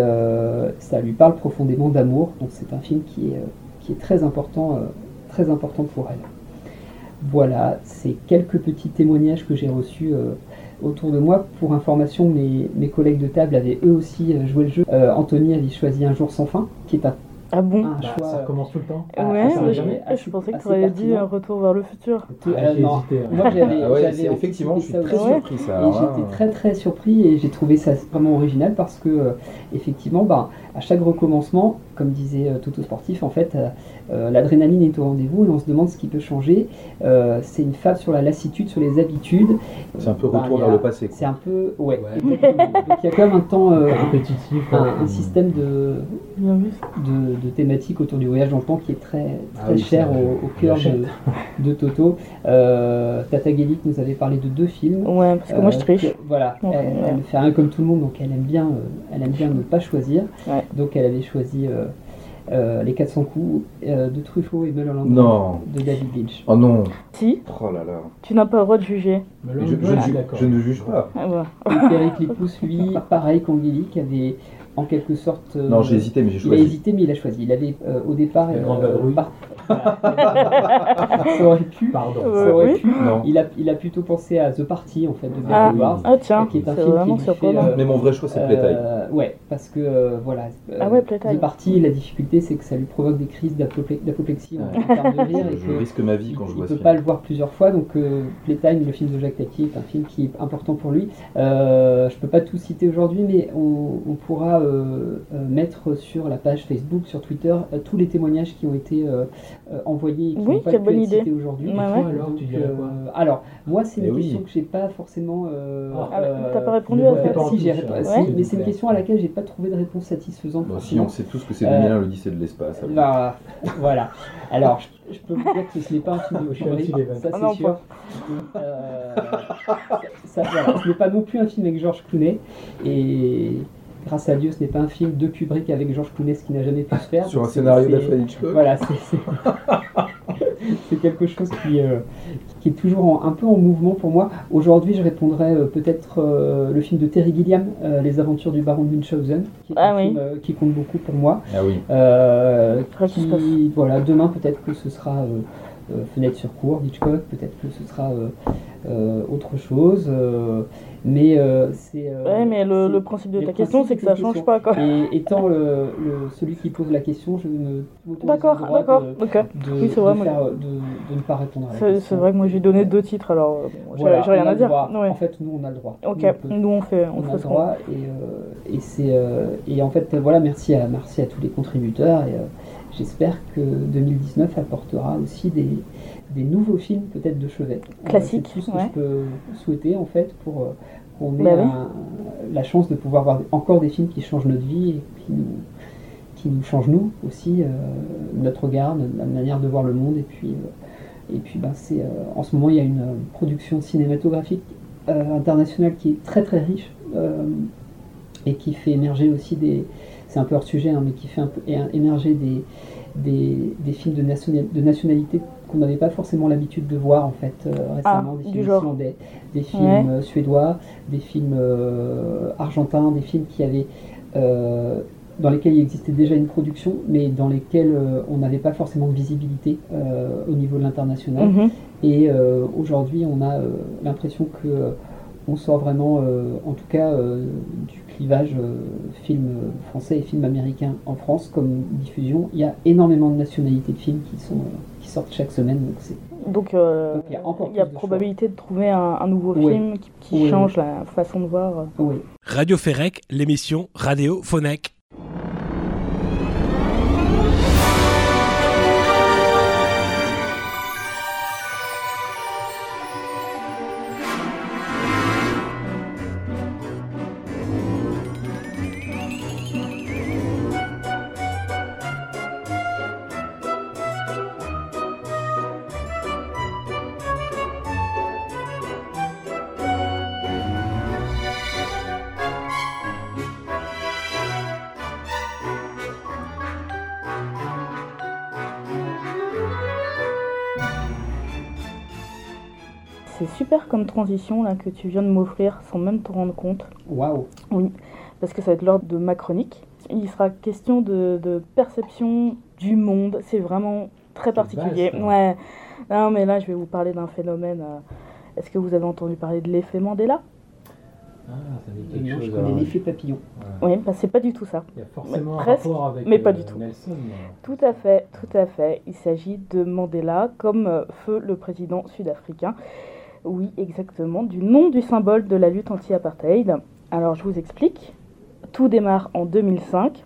ça lui parle profondément d'amour. Donc c'est un film qui est, qui est très important, très important pour elle. Voilà, c'est quelques petits témoignages que j'ai reçus euh, autour de moi. Pour information, mes, mes collègues de table avaient eux aussi euh, joué le jeu. Euh, Anthony avait choisi Un jour sans fin, qui est un, Ah bon un Bah, choix. ça recommence tout le temps. ah, Ouais, assez- mais jamais. je, je pensais que assez tu aurais dit un retour vers le futur. Ah, euh, j'ai non. hésité, hein. Moi j'avais Ah ouais, j'avais effectivement, je suis très ça aussi. surpris ça. Et là, j'étais très très surpris et j'ai trouvé ça vraiment original parce que euh, effectivement, bah, à chaque recommencement, comme disait euh, Toto Sportif, en fait, euh, euh, l'adrénaline est au rendez-vous et on se demande ce qui peut changer. Euh, c'est une fable sur la lassitude, sur les habitudes. C'est un peu Bah, retour vers le passé. C'est un peu, ouais. Ouais. exactement. Donc il y a quand même un temps, euh, Répétitif. un, ouais. un système de, de, de thématique autour du voyage dans le temps qui est très, Ah très oui, cher au, cœur de, de Toto. Euh, Tata Guélic nous avait parlé de deux films. Ouais, parce que moi je triche. que- voilà, Donc, elle, ouais. elle fait rien comme tout le monde, donc elle aime bien, euh, elle aime bien ne pas choisir. Ouais. Donc elle avait choisi euh, euh, Les 400 coups euh, de Truffaut et Mulholland Non. de David Lynch. Oh non. Si, Oh là là. tu n'as pas le droit de juger. Mais Je, là, je je ne je juge pas. Ah, voilà. Et lui, pareil qu'Angélique, avait en quelque sorte. euh, Non, j'ai hésité, mais j'ai Il a choisi. hésité, mais il a choisi. Il avait euh, au départ. La grande vadrouille. par- ça aurait pu. Pardon. Euh, Ça aurait oui. pu. Non. Il a, il a plutôt pensé à The Party en fait de Ah, Ward, ah tiens, qui est un c'est film qui fait, euh, Mais mon vrai choix, c'est Playtime. euh, ouais, parce que euh, voilà. euh, Ah ouais, Playtime. The Party, la difficulté, c'est que ça lui provoque des crises d'apople- d'apoplexie Je que risque ma vie il quand je ne vois peut ce pas film. le voir plusieurs fois, donc euh, Playtime, le film de Jacques Tati, est un film qui est important pour lui. Euh, je peux pas tout citer aujourd'hui, mais on, on pourra euh, euh, mettre sur la page Facebook, sur Twitter, euh, tous les témoignages qui ont été euh, euh, envoyés et qui Oui, n'ont pas pu bonne être cités aujourd'hui. Ouais, ouais. alors, euh, moi, c'est une Mais oui. question que j'ai pas forcément. euh, Ah, euh, t'as pas répondu à ça si, j'ai mais c'est une question à laquelle j'ai pas trouvé de réponse satisfaisante. Bon, si on sait tous que c'est Euh, 2001, l'Odyssée de l'espace. Bah, voilà. Alors, je, je peux vous dire que ce n'est pas un film de ça Ah c'est sûr. Euh, ça, voilà, ce n'est pas non plus un film avec George Clooney. Et grâce à Dieu, ce n'est pas un film de Kubrick avec George Clooney, ce qui n'a jamais pu se faire. Sur un scénario d'Alfred Hitchcock. Voilà, c'est- quelque chose qui, euh, qui est toujours en- un peu en mouvement pour moi. Aujourd'hui, je répondrais euh, peut-être euh, le film de Terry Gilliam, euh, Les aventures du baron de Munchausen, qui est Ah un oui. film euh, qui compte beaucoup pour moi. Ah oui. Euh, qui, voilà, demain peut-être que ce sera euh, euh, Fenêtre sur cour d'Hitchcock, peut-être que ce sera euh, euh, autre chose, euh, mais euh, c'est. euh, Ouais, mais le, principe de ta question, c'est que ça change question. pas, quoi. Et étant le, le- celui qui pose la question, je m'autorise D'accord, d'accord, ok. de, Oui, c'est vrai, de moi, faire- de- de ne pas répondre à la C'est vrai que moi j'ai donné deux titres, alors euh, bon, j'ai Voilà, j'ai rien à dire. Ouais. En fait, nous, on a le droit. Ok, Nous, on peut- nous on fait, on on a fait ce droit et, euh, et c'est et en fait voilà merci à merci à tous les contributeurs et j'espère que 2019 apportera aussi des, des nouveaux films peut-être de chevet Euh, Classiques, c'est tout ce que ouais. je peux souhaiter en fait pour euh, qu'on ait Bah oui. un- la chance de pouvoir voir encore des films qui changent notre vie et qui nous qui nous changent nous aussi euh, notre regard notre, manière de voir le monde et puis euh, et puis ben, c'est euh, en ce moment il y a une production cinématographique internationale qui est très très riche et qui fait émerger aussi des c'est un peu hors sujet hein, mais qui fait un peu émerger des, des, des films de, de nationalité qu'on n'avait pas forcément l'habitude de voir en fait euh, récemment Ah, des du films islandais des films Ouais. euh, suédois des films euh, argentins des films qui avaient euh, dans lesquels il existait déjà une production, mais dans lesquels euh, on n'avait pas forcément de visibilité euh, au niveau de l'international. Mhm. Et euh, aujourd'hui, on a euh, l'impression que euh, on sort vraiment, euh, en tout cas, euh, du clivage euh, film français et film américain en France comme diffusion. Il y a énormément de nationalités de films qui sont euh, sortent chaque semaine, donc c'est Donc euh, Donc, il y a encore il y a plus de probabilité de trouver un, un nouveau Oui. film qui, qui Oui, change la façon de voir. oui. Radio Ferrec, l'émission Radio Phonec. C'est super comme transition là que tu viens de m'offrir sans même te rendre compte. Waouh. parce que ça va être l'ordre de ma chronique. Il sera question de, de perception du monde. C'est vraiment très particulier. vaste. Ouais. Non, mais là, je vais vous parler d'un phénomène. euh, Est-ce que vous avez entendu parler de l'effet Mandela? Ah, ça me dit je chose. connais alors. l'effet papillon. Ouais. Oui, bah, c'est pas du tout ça. Il y a forcément un presque, rapport avec mais pas euh, du tout. Nelson. mais- Tout à fait, tout à fait. Il s'agit de Mandela comme euh, feu le président sud-africain. Oui, exactement, du nom du symbole de la lutte anti-apartheid. Alors, je vous explique. Tout démarre en 2005,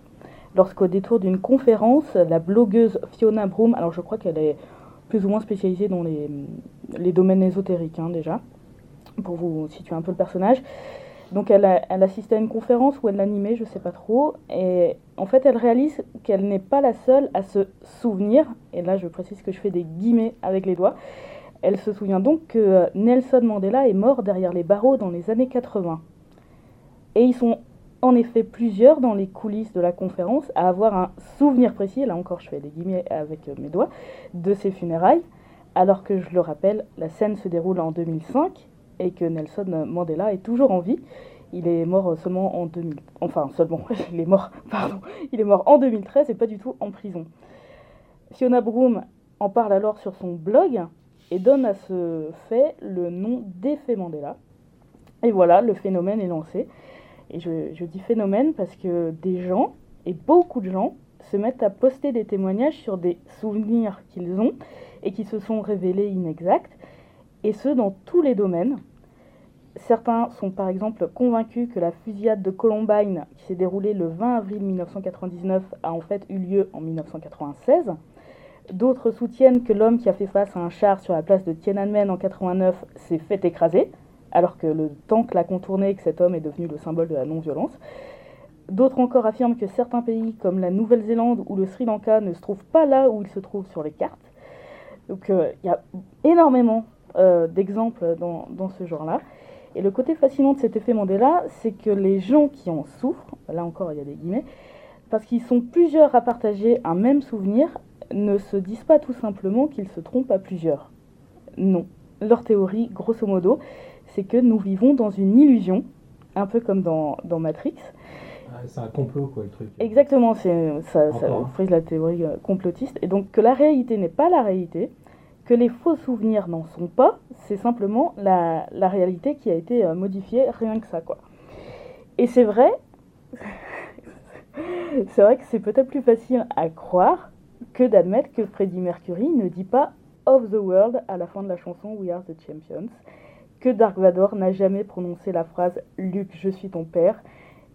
lorsqu'au détour d'une conférence, la blogueuse Fiona Broom, alors je crois qu'elle est plus ou moins spécialisée dans les, domaines ésotériques hein, déjà, pour vous situer un peu le personnage. Donc elle, a- elle assistait à une conférence où elle l'animait, je sais pas trop, et en fait elle réalise qu'elle n'est pas la seule à se souvenir, et là je précise que je fais des guillemets avec les doigts, elle se souvient donc que euh, Nelson Mandela est mort derrière les barreaux dans les années 80. Et ils sont en effet plusieurs dans les coulisses de la conférence à avoir un souvenir précis, là encore je fais des guillemets avec euh, mes doigts, de ses funérailles, alors que je le rappelle, la scène se déroule en 2005 et que Nelson Mandela est toujours en vie. Il est mort seulement en 2000. Enfin, seulement, il est mort, pardon. Il est mort en 2013 et pas du tout en prison. Fiona Broom en parle alors sur son blog et donne à ce fait le nom d'effet Mandela. Et voilà, le phénomène est lancé. Et je, je, dis phénomène parce que des gens, et beaucoup de gens, se mettent à poster des témoignages sur des souvenirs qu'ils ont et qui se sont révélés inexacts, et ce dans tous les domaines. Certains sont par exemple convaincus que la fusillade de Columbine, qui s'est déroulée le 20 avril 1999, a en fait eu lieu en 1996. D'autres soutiennent que l'homme qui a fait face à un char sur la place de Tiananmen en 89 s'est fait écraser, alors que le tank l'a contourné et que cet homme est devenu le symbole de la non-violence. D'autres encore affirment que certains pays comme la Nouvelle-Zélande ou le Sri Lanka ne se trouvent pas là où ils se trouvent sur les cartes. Donc euh, il y a énormément euh, d'exemples dans, dans, ce genre-là. Et le côté fascinant de cet effet Mandela, c'est que les gens qui en souffrent, là encore il y a des guillemets, parce qu'ils sont plusieurs à partager un même souvenir, ne se disent pas tout simplement qu'ils se trompent à plusieurs. Non. Leur théorie, grosso modo, c'est que nous vivons dans une illusion, un peu comme dans, dans Matrix. Ah, c'est un complot, quoi, le truc. Exactement, c'est, ça, ça frise la théorie euh, complotiste. Et donc que la réalité n'est pas la réalité, que les faux souvenirs n'en sont pas, c'est simplement la, la, réalité qui a été euh, modifiée, rien que ça, quoi. Et c'est vrai, c'est vrai que c'est peut-être plus facile à croire que d'admettre que Freddie Mercury ne dit pas of the world à la fin de la chanson We Are the Champions, que Dark Vador n'a jamais prononcé la phrase Luke, je suis ton père,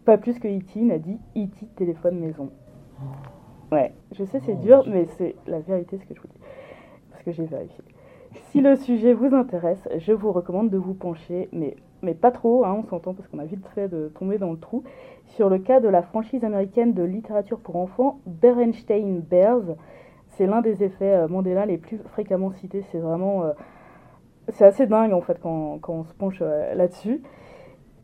pas plus que E.T. n'a dit E.T. téléphone maison. Ouais, je sais c'est dur, mais c'est la vérité ce que je vous dis, parce que j'ai vérifié. Si le sujet vous intéresse, je vous recommande de vous pencher, mais, mais pas trop, hein, on s'entend parce qu'on a vite fait de tomber dans le trou, sur le cas de la franchise américaine de littérature pour enfants Berenstein Bears. C'est l'un des effets Mandela les plus fréquemment cités. C'est vraiment. Euh, c'est assez dingue en fait quand, quand on se penche euh, là-dessus.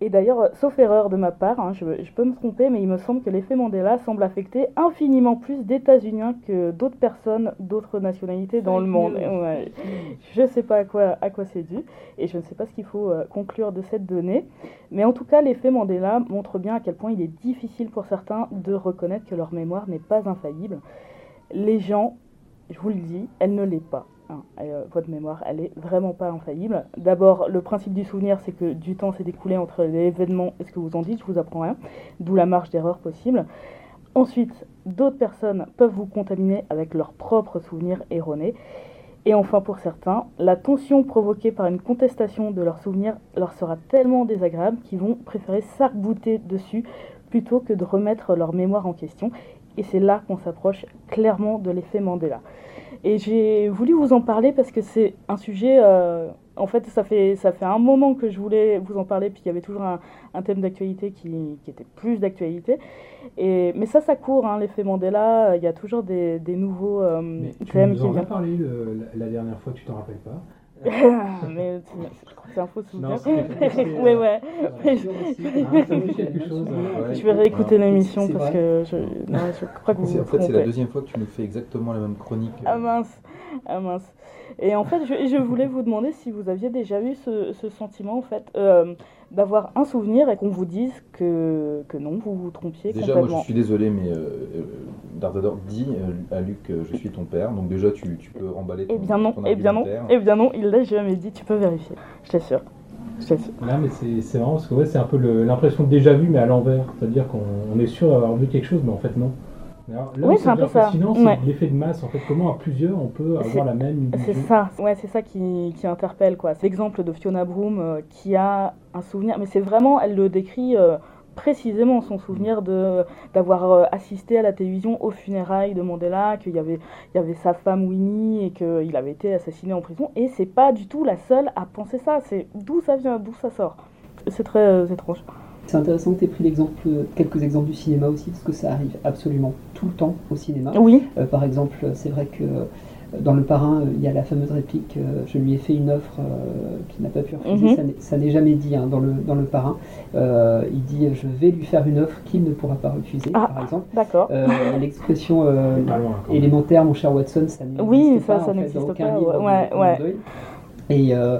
Et d'ailleurs, sauf erreur de ma part, hein, je, je, peux me tromper, mais il me semble que l'effet Mandela semble affecter infiniment plus d'États-Uniens que d'autres personnes, d'autres nationalités dans le monde. Ouais. Je ne sais pas à quoi, à quoi c'est dû, et je ne sais pas ce qu'il faut euh, conclure de cette donnée. Mais en tout cas, l'effet Mandela montre bien à quel point il est difficile pour certains de reconnaître que leur mémoire n'est pas infaillible. Les gens, je vous le dis, elle ne l'est pas. Euh, votre mémoire, elle est vraiment pas infaillible. D'abord, le principe du souvenir, c'est que du temps s'est écoulé entre l'événement et ce que vous en dites, je vous apprends rien, d'où la marge d'erreur possible. Ensuite, d'autres personnes peuvent vous contaminer avec leurs propres souvenirs erronés. Et enfin, pour certains, la tension provoquée par une contestation de leurs souvenirs leur sera tellement désagréable qu'ils vont préférer s'arc-bouter dessus plutôt que de remettre leur mémoire en question. Et c'est là qu'on s'approche clairement de l'effet Mandela. Et j'ai voulu vous en parler parce que c'est un sujet, euh, en fait ça, fait, ça fait un moment que je voulais vous en parler, puis il y avait toujours un, un thème d'actualité qui, qui, était plus d'actualité. Et, mais ça, ça court, hein, l'effet Mandela, il y a toujours des, des nouveaux euh, mais tu thèmes nous en qui as viennent. parlé euh, la dernière fois, tu t'en rappelles pas mais c'est un faux souvenir. Mais ouais. Ah. Je vais réécouter l'émission parce que je, non, je crois que vous En fait, c'est la deuxième fois que tu nous fais exactement la même chronique. Ah mince, ah mince. Et en fait, je, je voulais vous demander si vous aviez déjà eu ce, ce sentiment, en fait, euh, d'avoir un souvenir et qu'on vous dise que, que non, vous vous trompiez Déjà, moi, je suis désolé, mais euh, euh, Darth Vader dit euh, à Luke euh, Je suis ton père. Donc, déjà, tu, tu peux remballer ton, Eh bien non, ton eh bien non, eh bien non, il l'a jamais dit, tu peux vérifier, je t'assure. Je t'assure. Là, mais c'est c'est marrant parce que ouais, c'est un peu le- l'impression de déjà vu, mais à l'envers. C'est-à-dire qu'on on est sûr d'avoir vu quelque chose, mais en fait, non. Alors, là Oui, c'est un peu ça. fascinant, c'est Ouais. l'effet de masse. En fait, comment à plusieurs on peut avoir la même C'est ça, ouais, c'est ça qui, qui interpelle quoi. C'est l'exemple de Fiona Broom euh, qui a un souvenir, mais c'est vraiment, elle le décrit euh, précisément son souvenir de d'avoir euh, assisté à la télévision aux funérailles de Mandela, qu'il y avait il y avait sa femme Winnie et qu'il avait été assassiné en prison. Et c'est pas du tout la seule à penser ça. C'est d'où ça vient, d'où ça sort. C'est très euh, étrange. C'est intéressant que tu aies pris l'exemple, quelques exemples du cinéma aussi, parce que ça arrive absolument tout le temps au cinéma. Oui, Euh, par exemple, c'est vrai que euh, dans Le Parrain, euh, il y a la fameuse réplique euh, Je lui ai fait une offre euh, qu'il n'a pas pu refuser. Mhm. Ça n'est- Ça n'est jamais dit hein, dans, le, dans Le Parrain. Euh, il dit Je vais lui faire une offre qu'il ne pourra pas refuser, Ah. par exemple. d'accord. Euh, L'expression euh, pas élémentaire, mon cher Watson, ça n'existe Oui, pas, ça, ça n'existe dans aucun pas, livre ouais. Et, euh,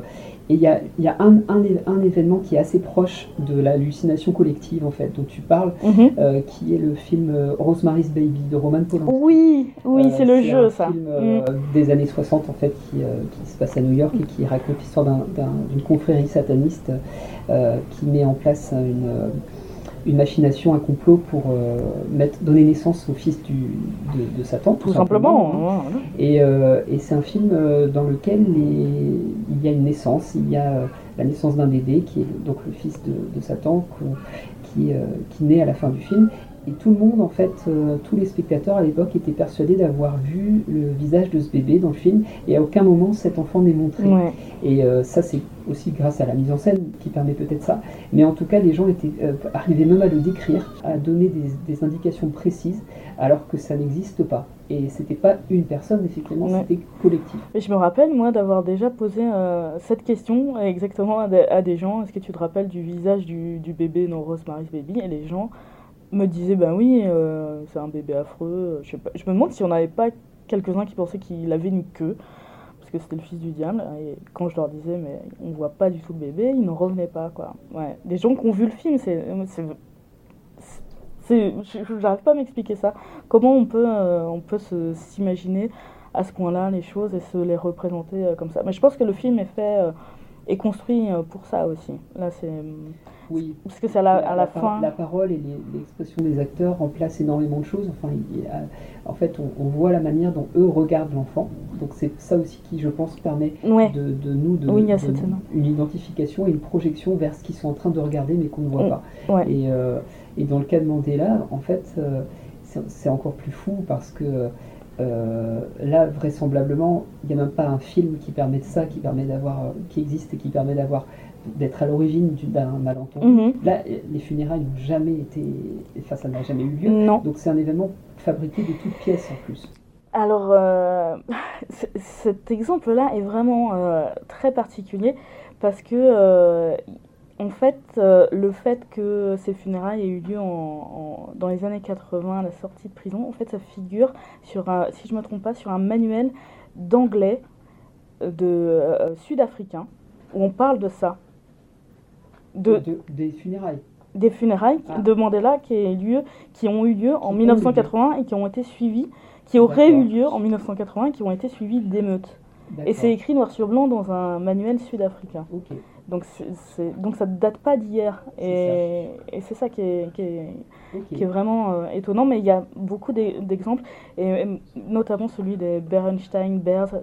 Et il y a, y a un, un, un, événement qui est assez proche de l'hallucination collective, en fait, dont tu parles, Mhm. euh, qui est le film euh, Rosemary's Baby de Roman Polanski. Oui, oui, Euh, c'est le un jeu, ça. film euh, Mm. des années 60 en fait qui, qui se passe à New York et qui raconte l'histoire d'un- d'un- d'une confrérie sataniste qui met en place une, une machination, un complot pour euh, mettre, donner naissance au fils du, de, de Satan. Tout simplement. hein. Et, euh, et c'est un film euh, dans lequel les- il y a une naissance, il y a la naissance d'un bébé qui est donc le fils de, de Satan qui, euh, qui naît à la fin du film. Et tout le monde, en fait, euh, tous les spectateurs à l'époque étaient persuadés d'avoir vu le visage de ce bébé dans le film et à aucun moment cet enfant n'est montré. Ouais. Et euh, ça, c'est aussi grâce à la mise en scène qui permet peut-être ça. Mais en tout cas, les gens étaient, euh, arrivaient même à le décrire, à donner des, des indications précises, alors que ça n'existe pas. Et c'était pas une personne, effectivement, Ouais. c'était collectif. Et je me rappelle, moi, d'avoir déjà posé euh, cette question euh, exactement à des, à des gens. Est-ce que tu te rappelles du visage du, du bébé dans Rosemary's Baby? Et les gens me disaient, ben oui, euh, c'est un bébé affreux. Je, sais pas. je me demande si on n'avait pas quelques-uns qui pensaient qu'il avait une queue. Parce que c'était le fils du diable. Et quand je leur disais, mais on voit pas du tout le bébé, ils n'en revenaient pas, quoi. Ouais. Des gens qui ont vu le film, c'est... je- J'arrive pas à m'expliquer ça. Comment on peut, euh, on peut s'imaginer à ce point-là les choses et se les représenter euh, comme ça? Mais je pense que le film est fait, euh, est construit euh, pour ça aussi. Là, c'est Oui. parce que c'est à la, à la fin. la parole et l'expression des acteurs remplacent énormément de choses. Enfin, il y a- en fait, on, on voit la manière dont eux regardent l'enfant. Donc c'est ça aussi qui, je pense, permet Ouais. de, de nous de, Oui, de- une identification et une projection vers ce qu'ils sont en train de regarder mais qu'on ne voit Mm. pas. Ouais. Et, euh, et dans le cas de Mandela, en fait, euh, c'est encore plus fou parce que euh, là, vraisemblablement, il n'y a même pas un film qui permet de ça, qui permet d'avoir, euh, qui existe et qui permet d'avoir d'être à l'origine du- d'un malentendu. Mhm. Là, les funérailles n'ont jamais été, enfin, ça n'a jamais eu lieu. Non. Donc c'est un événement fabriqué de toutes pièces en plus. Alors, euh, cet exemple-là est vraiment très particulier parce que, en fait, euh, le fait que ces funérailles aient eu lieu en, en- dans les années 80, à la sortie de prison, en fait, ça figure sur un, si je ne me trompe pas, sur un manuel d'anglais euh, de euh, sud-africain où on parle de ça, de, De- des funérailles. des funérailles Ah. de Mandela qui, eu lieu, qui ont eu lieu en ont eu 1980 et qui ont été suivis, qui auraient eu lieu en 1980 et qui ont été suivis d'émeutes. Et c'est écrit noir sur blanc dans un manuel sud-africain. Donc, c'est- donc ça ne date pas d'hier. Et, c'est ça qui est, qui est, Ok. qui est vraiment euh, étonnant. Mais il y a beaucoup d'e- d'exemples, et, et notamment celui des Berenstein Bears.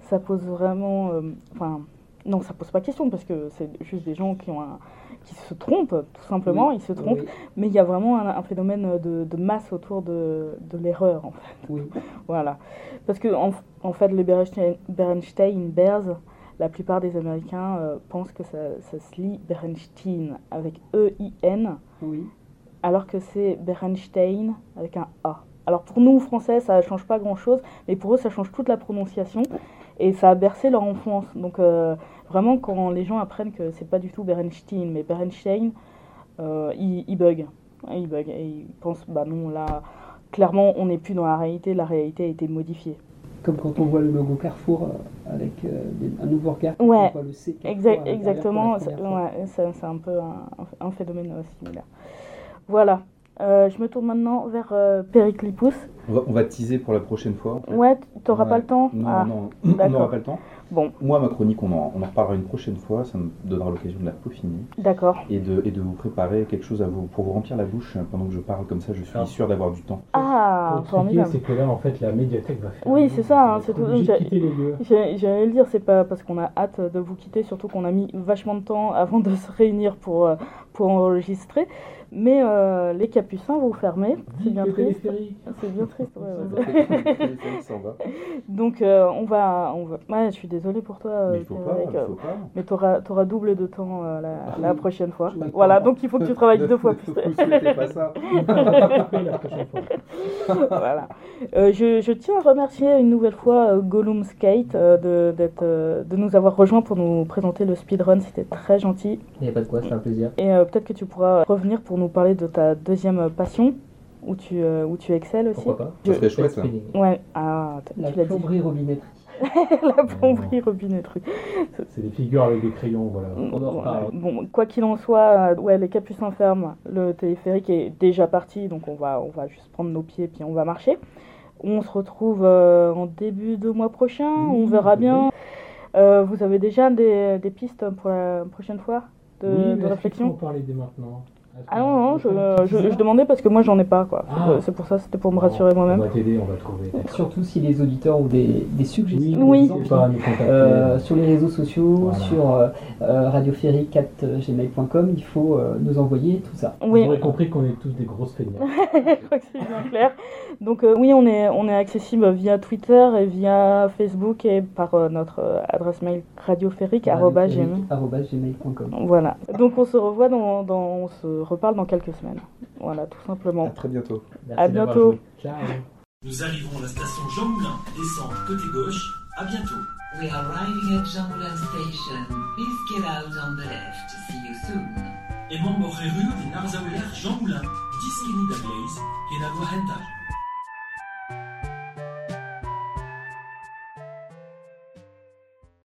Ça pose vraiment. euh, Enfin, non, ça pose pas question parce que c'est juste des gens qui, ont un- qui se trompent, tout simplement. Oui, Ils se trompent. oui, Mais il y a vraiment un, un phénomène de, de masse autour de, de l'erreur, en fait. oui. Voilà. Parce que, en, en fait, les Berenstein, Berenstein Bears, la plupart des Américains euh, pensent que ça, ça se lit Berenstein avec E-I-N, oui. alors que c'est Berenstein avec un A. Alors pour nous, Français, ça ne change pas grand-chose, mais pour eux, ça change toute la prononciation. Et ça a bercé leur enfance. Donc euh, vraiment, quand les gens apprennent que c'est pas du tout Berenstein, mais Berenstein, euh, ils, ils bug. Ils bug. Et ils pensent, bah non, là, clairement, on n'est plus dans la réalité, la réalité a été modifiée. Comme quand on voit le logo Carrefour euh, avec euh, un nouveau regard, Ouais. on voit le C exactement, c'est ouais, un peu un, un phénomène euh, similaire. Voilà, Euh, je me tourne maintenant vers euh, Périclipus. On va, on va teaser pour la prochaine fois. en fait. Ouais, t'auras Ouais. pas le temps? Non, Ah, non, on n'aura pas le temps. Bon, Moi, ma chronique, on en, on en reparlera une prochaine fois. Ça me donnera l'occasion de la peaufiner d'accord. et de, et de vous préparer quelque chose à vous, pour vous remplir la bouche pendant que je parle. Comme ça, je suis Ah. sûr d'avoir du temps. Ah, formidable. c'est que là, en fait, la médiathèque va faire. Oui, c'est ça, hein, c'est tout. J'allais le dire, c'est pas parce qu'on a hâte de vous quitter, surtout qu'on a mis vachement de temps avant de se réunir pour, euh, pour enregistrer. Mais euh, les capucins, vous fermez, c'est bien triste. C'est bien triste, ouais, ouais. Donc euh, on va, on va. Ouais, je suis désolée pour toi. Mais faut pas, euh, faut pas. Mais tu auras, double de temps euh, la, Ah la oui. prochaine fois. Je. Voilà, donc il faut que tu travailles deux fois plus. Pas ça On va pas couper la prochaine fois. voilà. Euh, je, je tiens à remercier une nouvelle fois euh, Gollum Skate euh, de, d'être, euh, de nous avoir rejoints pour nous présenter le speedrun. C'était très gentil. Il n'y a pas de quoi, c'est un plaisir. Et euh, peut-être que tu pourras revenir pour nous parler de ta deuxième passion, où tu, euh, où tu excelles aussi. Pourquoi pas Ça serait Je- chouette. Spinning. Ouais, ah, La tu plomberie robinetterie. la plomberie, robinet, truc. C'est des figures avec des crayons, voilà. On en Bon, quoi qu'il en soit, euh, ouais, les capucins ferment. Le téléphérique est déjà parti, donc on va, on va juste prendre nos pieds puis on va marcher. On se retrouve euh, en début de mois prochain, on Oui, verra oui. bien. Euh, vous avez déjà des, des pistes pour la prochaine fois de, Oui, de réflexion? en parler dès maintenant? Ah non, non, on je, je, demandais parce que moi j'en ai pas quoi. Ah. C'est pour ça, c'était pour me rassurer On moi-même. va t'aider, on va trouver. Surtout si les auditeurs ont des, des suggestions. Oui. N'hésitez pas à nous contacter. Euh, sur les réseaux sociaux, Voilà. sur euh, euh, radioferric.gmail.com, il faut euh, nous envoyer tout ça. Oui, Vous aurez compris qu'on est tous des grosses feignants. je crois que c'est bien clair. Donc euh, oui, on est, on est accessible via Twitter et via Facebook et par euh, notre euh, adresse mail radioferrique.gmail. arobase gmail.com. Voilà. Donc on se revoit dans, dans- on se reparle dans quelques semaines. Voilà, tout À simplement. très bientôt. Merci À bientôt. Ciao. Nous arrivons à la station Jean Moulin, descente côté gauche. À bientôt. We are arriving at Jean Moulin Station. Please get out on the left. See you soon. Emon Borreru de Narzauler Jean Moulin, Diskini da Glaze, Kenagua Hentai.